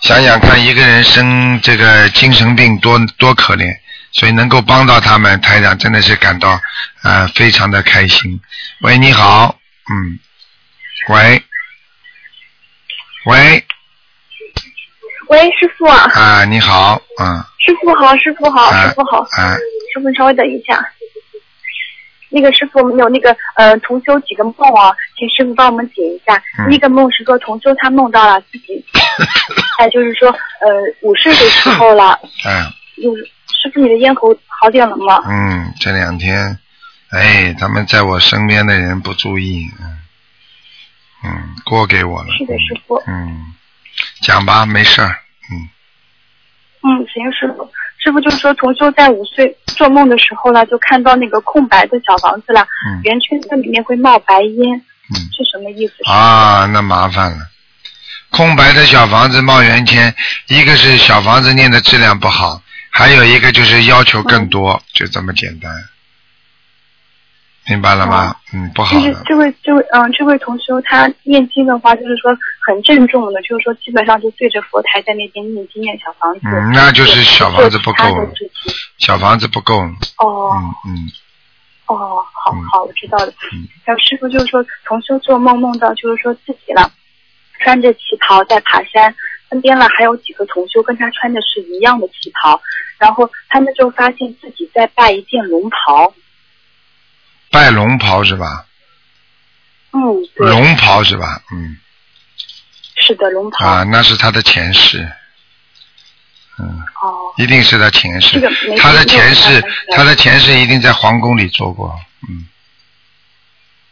S1: 想想看，一个人生这个精神病多多可怜。所以能够帮到他们，台长真的是感到呃非常的开心。喂，你好，嗯，喂，喂，
S9: 喂，师傅啊。
S1: 啊，你好，嗯。
S9: 师傅好，师傅好，师傅好。
S1: 啊。
S9: 师傅，稍微等一下。那个师傅，我们有那个呃同修几个梦啊，请师傅帮我们解一下。第一个梦是说同修他梦到了自己，哎，就是说呃五岁的时候了。
S1: 嗯。
S9: 就是师傅，你的咽喉好点了吗？
S1: 嗯，这两天，哎，他们在我身边的人不注意，嗯，嗯，过给我了。
S9: 是的，师傅。
S1: 嗯，讲吧，没事儿，嗯。
S9: 嗯，行，师傅。师傅就是说，同修在五岁做梦的时候呢，就看到那个空白的小房子了，圆圈圈里面会冒白烟，
S1: 嗯，
S9: 是什么意思？
S1: 啊，那麻烦了。空白的小房子冒圆圈，一个是小房子念的质量不好。还有一个就是要求更多，就这么简单，明白了吗？嗯，不好
S9: 就是这位这位嗯这位同修他念经的话，就是说很郑重的，就是说基本上就对着佛台在那边念经念小房子。
S1: 嗯，那就是小房子不够，小房子不够。
S9: 哦。
S1: 嗯嗯。
S9: 哦，好好，我知道了。嗯。还有师傅就是说，同修做梦梦到就是说自己了，穿着旗袍在爬山。身边了还有几个同修跟他穿的是一样的旗袍，然后他们就发现自己在拜一件龙袍。
S1: 拜龙袍是吧？
S9: 嗯，
S1: 龙袍是吧？嗯。
S9: 是的，龙袍。
S1: 啊，那是他的前世。嗯。
S9: 哦。
S1: 一定是他前世。他的前世，他的前世一定在皇宫里做过，嗯。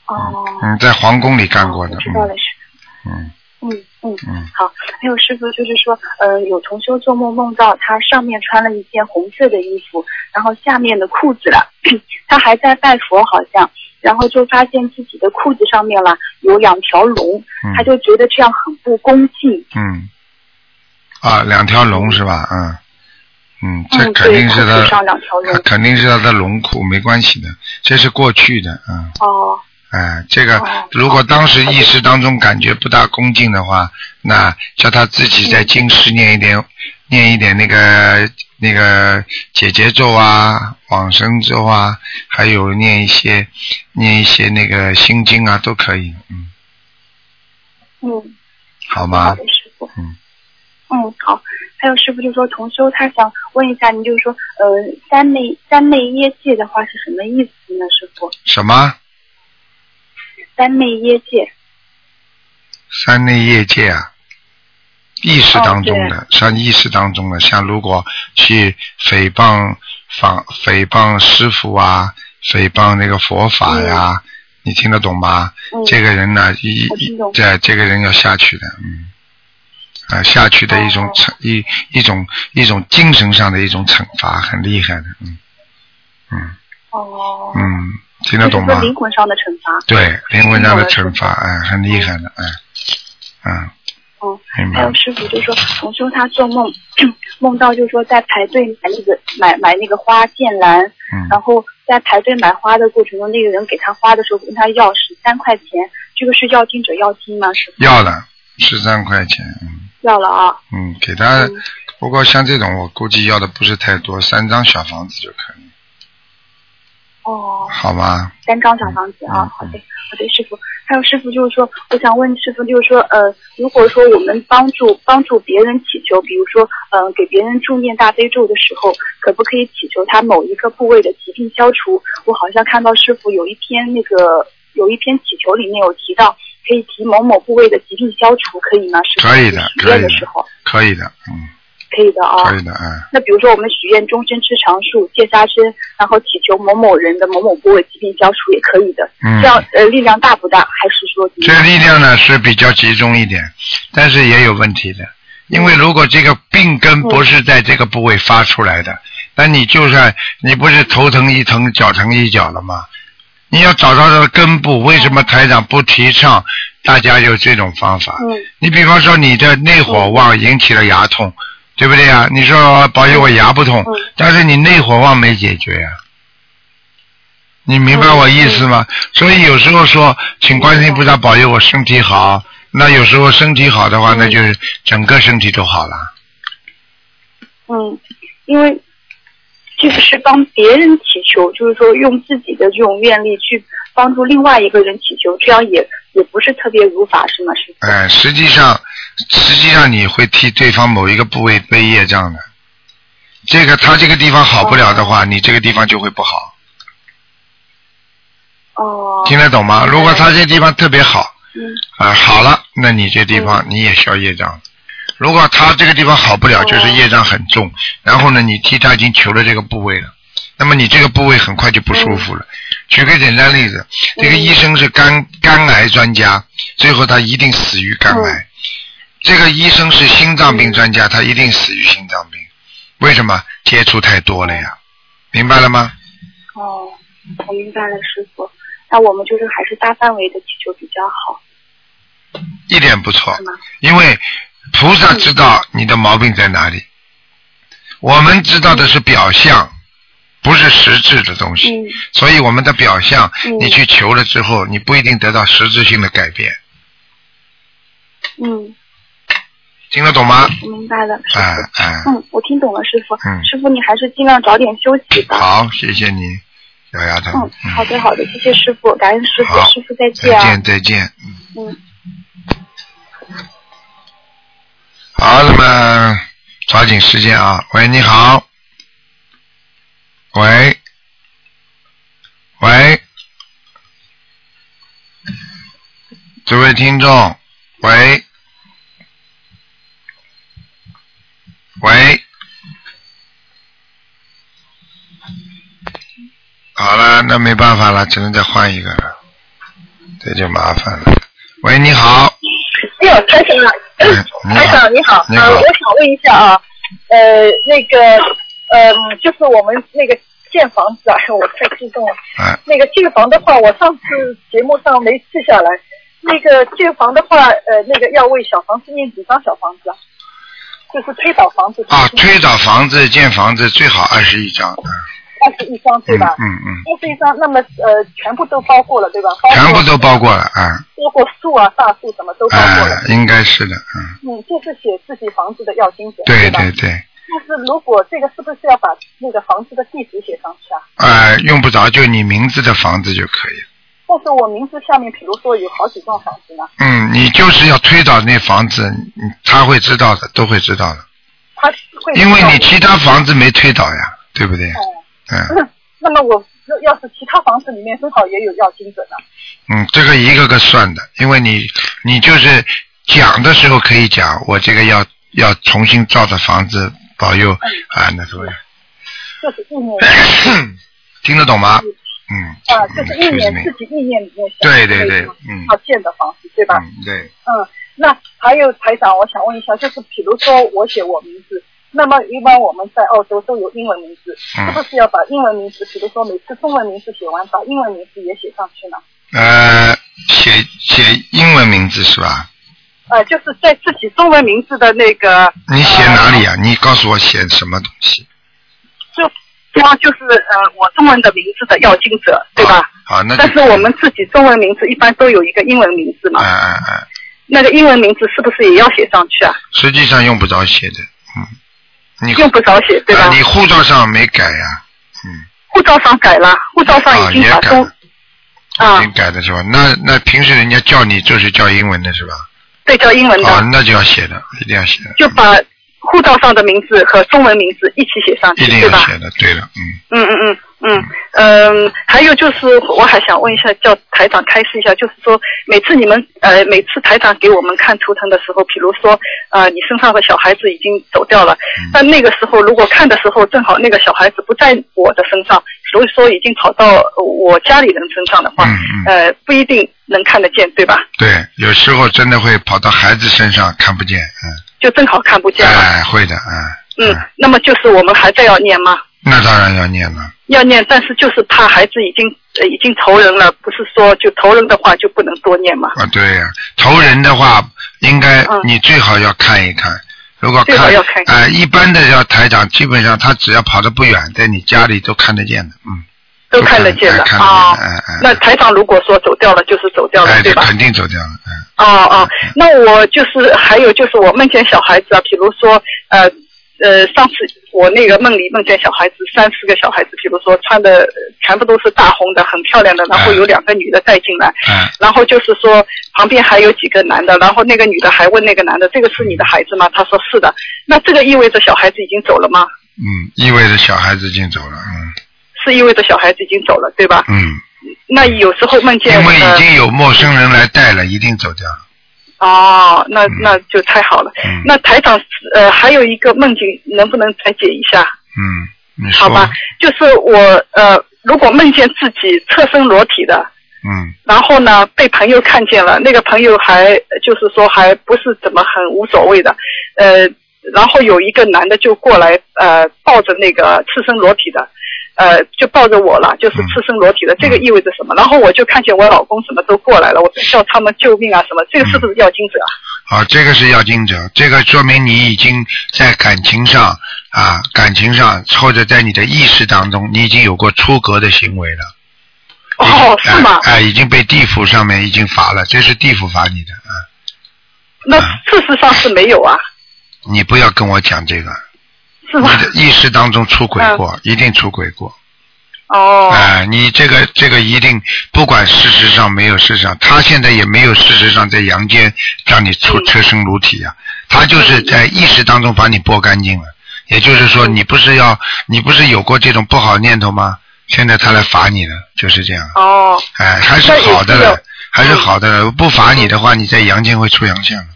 S9: 哦。
S1: 嗯，在皇宫里干过的。
S9: 知道了是。嗯。嗯嗯嗯，好。还有师傅就是说，呃，有同修做梦梦到他上面穿了一件红色的衣服，然后下面的裤子了，他还在拜佛好像，然后就发现自己的裤子上面了有两条龙，他就觉得这样很不恭敬。
S1: 嗯。啊，两条龙是吧？嗯。嗯，这肯定是他，他肯定是他的龙裤，没关系的，这是过去的，嗯。
S9: 哦。
S1: 哎，这个如果当时意识当中感觉不大恭敬的话，那叫他自己在经师念一点，念一点那个那个解结咒啊、往生咒啊，还有念一些念一些那个心经啊，都可以，
S9: 嗯。嗯。
S1: 好吗？
S9: 师傅。嗯。嗯，好。还有师傅就说同修，他想问一下您，就是说，呃，三昧三昧业界的话是什么意思呢？师傅？
S1: 什么？
S9: 三昧业界。
S1: 三内业界啊，意识当中的，像意识当中的，像如果去诽谤访诽谤师傅啊，诽谤那个佛法呀，你听得懂吗？这个人呢，一这这个人要下去的，嗯，啊，下去的一种惩一一种一种精神上的一种惩罚，很厉害的，嗯。嗯
S9: 哦。
S1: 嗯，听得懂吗？
S9: 灵魂上的惩罚。
S1: 对，灵魂上的惩罚，哎，很厉害的，哎，嗯，
S9: 嗯，
S1: 明白
S9: 还有。师傅就说，同修他做梦 梦到就是说在排队买那个买买那个花剑兰，
S1: 嗯
S9: 然后在排队买花的过程中，那个人给他花的时候跟他要十三块钱，这个是要经者要经吗？师傅
S1: 要了十三块钱，嗯
S9: 要了啊，
S1: 嗯，给他。不过像这种，我估计要的不是太多，三张小房子就可以，
S9: 哦，
S1: 好吗？
S9: 三张小房子啊，好的，好的，师傅。还有师傅就是说，我想问师傅，就是说，呃，如果说我们帮助帮助别人祈求，比如说，呃，给别人助念大悲咒的时候，可不可以祈求他某一个部位的疾病消除？我好像看到师傅有一篇那个有一篇祈求里面有提到，可以提某某部位的疾病消除，可以吗？师傅
S1: 可以的，
S9: 许
S1: 可以的
S9: 时候，
S1: 可以的，嗯，
S9: 可以的啊。
S1: 可以的，嗯。
S9: 那比如说我们许愿终身吃长寿、戒杀生，然后祈求某某人的某某部位疾病消除也可以的。
S1: 嗯
S9: 这样呃力量大不大？还是说
S1: 这
S9: 样
S1: 力量呢是比较集中一点，但是也有问题的。因为如果这个病根不是在这个部位发出来的，那你就算你不是头疼一疼、脚疼一脚了吗？你要找到它的根部，为什么台长不提倡大家有这种方法？
S9: 嗯
S1: 你比方说你的内火旺引起了牙痛，对不对呀？你说保佑我牙不痛，但是你内火旺没解决呀、你明白我意思吗？所以有时候说，请观世音菩萨保佑我身体好，那有时候身体好的话，那就是整个身体都好了。
S9: 嗯，因为这个是帮别人祈求，就是说用自己的这种愿力去帮助另外一个人祈求，这样也也不是特别如法，是吗？是？
S1: 哎，实际上，实际上你会替对方某一个部位背业障的。这个他这个地方好不了的话，你这个地方就会不好。
S9: 哦。
S1: 听得懂吗？如果他这地方特别好，
S9: 嗯
S1: 啊，好了，那你这地方你也消业障。如果他这个地方好不了，就是业障很重，然后呢，你替他已经求了这个部位了，那么你这个部位很快就不舒服了。举个简单例子，这个医生是肝肝癌专家，最后他一定死于肝癌。这个医生是心脏病专家，他一定死于心脏病。为什么？接触太多了呀，明白了吗？
S9: 哦，我明白了，师傅。那我们就是还是大范围的祈求比较好。
S1: 一点不错，因为菩萨知道你的毛病在哪里，我们知道的是表象，不是实质的东西，所以我们的表象，你去求了之后，你不一定得到实质性的改变，
S9: 嗯，
S1: 听得懂吗？
S9: 我明白了。
S1: 哎哎，
S9: 嗯，我听懂了，师傅。
S1: 嗯
S9: 师傅，你还是尽量早点休息吧。
S1: 好，谢谢你，小丫头，
S9: 嗯，好的好的，谢谢师傅，感恩师傅
S1: 好，
S9: 师傅再
S1: 再
S9: 见啊。
S1: 见再见。
S9: 嗯。
S1: 好，那么抓紧时间啊！喂，你好。喂，喂，这位听众，喂，喂，好了，那没办法了，只能再换一个了，这就麻烦了。喂，你好，
S10: 哎呦，台长啊，
S1: 你好，
S10: 台长你好，
S1: 你好
S10: 呃，我想问一下啊，呃，那个，呃，就是我们那个建房子啊，我太激动了。
S1: 哎
S10: 那个建房的话，我上次节目上没记下来。那个建房的话，呃，那个要为小房子念几张小房子啊？就是推倒房子。
S1: 啊，推倒房子、建房子最好二十一张，嗯
S10: 二十一张对吧？
S1: 嗯嗯，
S10: 二十一张，那么呃，全部都包括了对吧？
S1: 全部都包括了，啊，
S10: 包括树啊、大树什么都包括了。
S1: 哎，应该是的，嗯，
S10: 嗯，就是写自己房子的要经者。吧
S1: 对对对，
S10: 但是如果这个是不是要把那个房子的地址写上去啊？
S1: 哎，用不着就你名字的房子就可以了。
S10: 但是我名字下面，比如说有好几幢房子呢，
S1: 嗯，你就是要推倒那房子，你他会知道的，都会知道的，
S10: 他会
S1: 因为你其他房子没推倒呀，对不对？嗯，
S10: 那么我要是其他房子里面正好也有要精准的？
S1: 嗯，这个一个个算的，因为你你就是讲的时候可以讲，我这个要要重新造的房子保佑啊，那什么，
S10: 就是意念
S1: 听得懂吗？嗯，
S10: 啊，就是意念自己意念里面想
S1: 对对对，嗯
S10: 要建的房子，对吧？
S1: 嗯对，
S10: 嗯，那还有台长，我想问一下，就是比如说我写我名字，那么一般我们在澳洲都有英文名字，
S1: 嗯
S10: 是不是要把英文名字，比如说每次中文名字写完，把英文名字也写上去呢？
S1: 呃，写写英文名字是吧？
S10: 呃，就是在自己中文名字的那个，
S1: 你写哪里啊？你告诉我写什么东西？
S10: 就说就是呃我中文的名字的要经者，对吧？
S1: 好，那
S10: 但是我们自己中文名字一般都有一个英文名字嘛，
S1: 哎哎哎，
S10: 那个英文名字是不是也要写上去啊？
S1: 实际上用不着写的，嗯，你
S10: 用不着写，对吧？
S1: 啊你护照上没改呀、嗯
S10: 护照上改了，护照上
S1: 啊，
S10: 已经把中
S1: 了，已经改的是吧？那那平时人家叫你就是叫英文的是吧？
S10: 对叫英文的，
S1: 啊，那就要写的，一定要写的，
S10: 就把护照上的名字和中文名字一起写上去，对吧？
S1: 要写的。对的，嗯，
S10: 嗯嗯嗯嗯嗯，还有就是，我还想问一下，叫台长开示一下，就是说，每次你们呃，每次台长给我们看图腾的时候，比如说呃，你身上的小孩子已经走掉了，但那个时候如果看的时候，正好那个小孩子不在我的身上，所以说已经跑到我家里人身上的话，呃，不一定能看得见，对吧？
S1: 对，有时候真的会跑到孩子身上看不见，嗯，
S10: 就正好看不见了。
S1: 哎，会的，嗯，
S10: 嗯，那么就是我们还在要念吗？
S1: 那当然要念了，
S10: 要念，但是就是怕孩子已经呃已经投人了，不是说就投人的话就不能多念嘛？
S1: 啊，对呀、投人的话，应该你最好要看一看。如果看
S10: 要看一看
S1: 呃，一般的要台长，基本上他只要跑得不远，在你家里都看得见的，嗯，
S10: 都看得见的啊。那台长如果说走掉了，就是走掉了，
S1: 哎，
S10: 对吧？
S1: 肯定走掉了，嗯，
S10: 哦哦，那我就是还有就是我梦见小孩子啊，比如说呃呃，上次我那个梦里梦见小孩子三四个小孩子，比如说穿的呃全部都是大红的，很漂亮的，然后有两个女的带进来，
S1: 嗯
S10: 然后就是说旁边还有几个男的，然后那个女的还问那个男的，这个是你的孩子吗？他说是的，那这个意味着小孩子已经走了吗？
S1: 嗯，意味着小孩子已经走了，嗯
S10: 是意味着小孩子已经走了，对吧？
S1: 嗯，
S10: 那有时候梦见
S1: 因为
S10: 呃
S1: 已经有陌生人来带了，一定走掉了，
S10: 哦，那那就太好了。
S1: 嗯
S10: 那台长呃还有一个梦境，能不能再解一下？
S1: 嗯，你说，
S10: 好吧，就是我呃如果梦见自己侧身裸体的，
S1: 嗯
S10: 然后呢被朋友看见了，那个朋友还就是说还不是怎么很无所谓的，呃，然后有一个男的就过来呃抱着那个赤身裸体的。呃，就抱着我了，就是赤身裸体的，这个意味着什么？然后我就看见我老公什么都过来了，我就叫他们救命啊什么，这个是不是要经者啊？
S1: 啊，这个是要经者，这个说明你已经在感情上啊，感情上或者在你的意识当中，你已经有过出格的行为了。
S10: 哦，是吗？
S1: 哎、已经被地府上面已经罚了，这是地府罚你的啊！
S10: 那事实上是没有啊，
S1: 你不要跟我讲这个，你的意识当中出轨过，一定出轨过。
S10: 哦。
S1: 哎、你这个这个一定不管事实上没有事实上，他现在也没有事实上在阳间让你出车身裸体啊，他就是在意识当中把你剥干净了。也就是说，你不是要你不是有过这种不好念头吗？现在他来罚你了，就是这样。
S10: 哦。
S1: 哎，还是好的了，还是好的了。不罚你的话，你在阳间会出洋相的，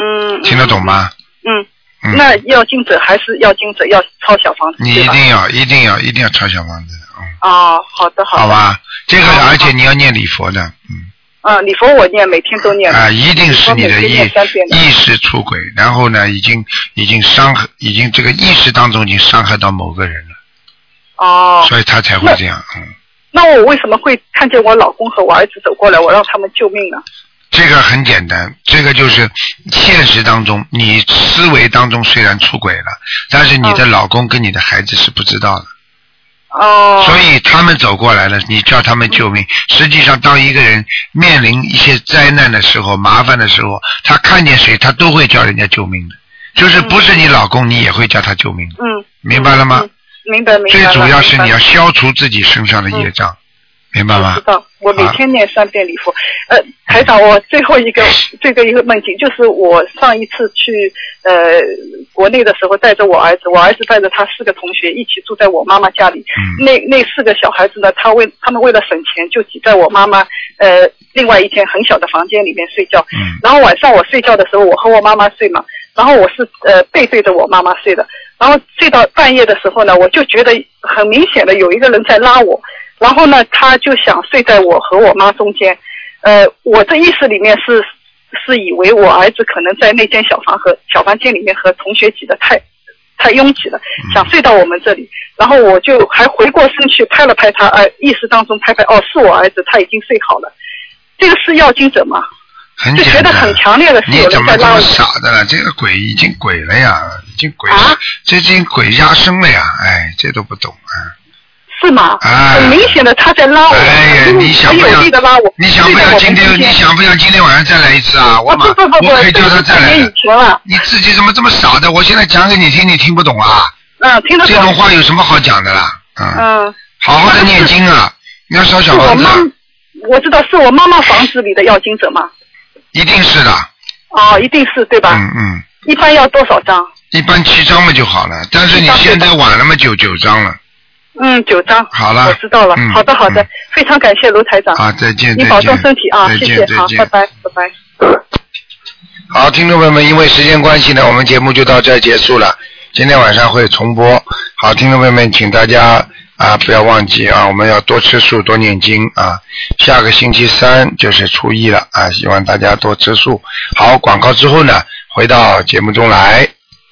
S10: 嗯。
S1: 听得懂吗？
S10: 嗯。
S1: 嗯
S10: 那要精者还是要精者要抄小房子？
S1: 你一定要一定要一定要抄小房子，
S10: 哦，好的好的。
S1: 好吧？这个而且你要念礼佛的，
S10: 嗯，啊礼佛我念，每天都念。
S1: 啊，一定是你的意意识出轨，然后呢，已经已经伤害，已经这个意识当中已经伤害到某个人了，
S10: 哦。
S1: 所以他才会这样。嗯，
S10: 那我为什么会看见我老公和我儿子走过来，我让他们救命呢？
S1: 这个很简单，这个就是现实当中，你思维当中虽然出轨了，但是你的老公跟你的孩子是不知道的。
S10: 哦。
S1: 所以他们走过来了，你叫他们救命。实际上，当一个人面临一些灾难的时候、麻烦的时候，他看见谁，他都会叫人家救命的。就是不是你老公，你也会叫他救命。
S10: 嗯。
S1: 明白了吗？
S10: 明白明白。
S1: 最主要是你要消除自己身上的业障。明白吗
S10: 知？道，我每天念三遍礼佛。呃，台长，我最后一个最后一个梦境，就是我上一次去呃国内的时候，带着我儿子，我儿子带着他四个同学一起住在我妈妈家里。
S1: 嗯
S10: 那那四个小孩子呢，他为他们为了省钱，就挤在我妈妈呃另外一间很小的房间里面睡觉。
S1: 嗯
S10: 然后晚上我睡觉的时候，我和我妈妈睡嘛，然后我是呃背对着我妈妈睡的，然后睡到半夜的时候呢，我就觉得很明显的有一个人在拉我，然后呢，他就想睡在我和我妈中间，呃，我的意识里面是是以为我儿子可能在那间小房和小房间里面和同学挤得太太拥挤了，想睡到我们这里，然后我就还回过身去拍了拍他，呃，意识当中拍拍，哦，是我儿子，他已经睡好了，这个是要精者吗？
S1: 很
S10: 就觉得很。强烈的是有
S1: 你怎么这么
S10: 人在拉我。
S1: 傻的了？这个鬼已经鬼了呀，已经鬼了，
S10: 啊
S1: 这已经鬼压身了呀！哎，这都不懂啊！
S10: 是吗？
S1: 哎
S10: 很明显的他在拉我，
S1: 哎呀，你想不想
S10: 力的拉我，？
S1: 你想不想今天？你想不想今天晚上再来一次啊？我马
S10: 不不不不，
S1: 我可以叫他再来你自己怎么这么傻的？我现在讲给你听，你听不懂啊？
S10: 嗯，听得懂。
S1: 这种话有什么好讲的啦？嗯，
S10: 嗯，
S1: 好好的念经啊！你要烧小房子啊，
S10: 我知道是我妈妈房子里的要经者吗？
S1: 一定是的。
S10: 哦，一定是对吧？
S1: 嗯嗯，
S10: 一般要多少张？
S1: 一般七张嘛就好了，但是你现在晚了嘛，就九张了。
S10: 嗯，九张。
S1: 好了
S10: 我知道了。
S1: 嗯
S10: 好的，好的，非常感谢卢台长。
S1: 啊，再见，
S10: 你保重身体啊，
S1: 再
S10: 谢谢，好，
S1: 见再见
S10: 拜拜，拜拜。
S1: 好，听众朋友们，因为时间关系呢，我们节目就到这儿结束了。今天晚上会重播。好，听众朋友们，请大家啊不要忘记啊，我们要多吃素，多念经啊。下个星期三就是初一了啊，希望大家多吃素。好，广告之后呢，回到节目中来。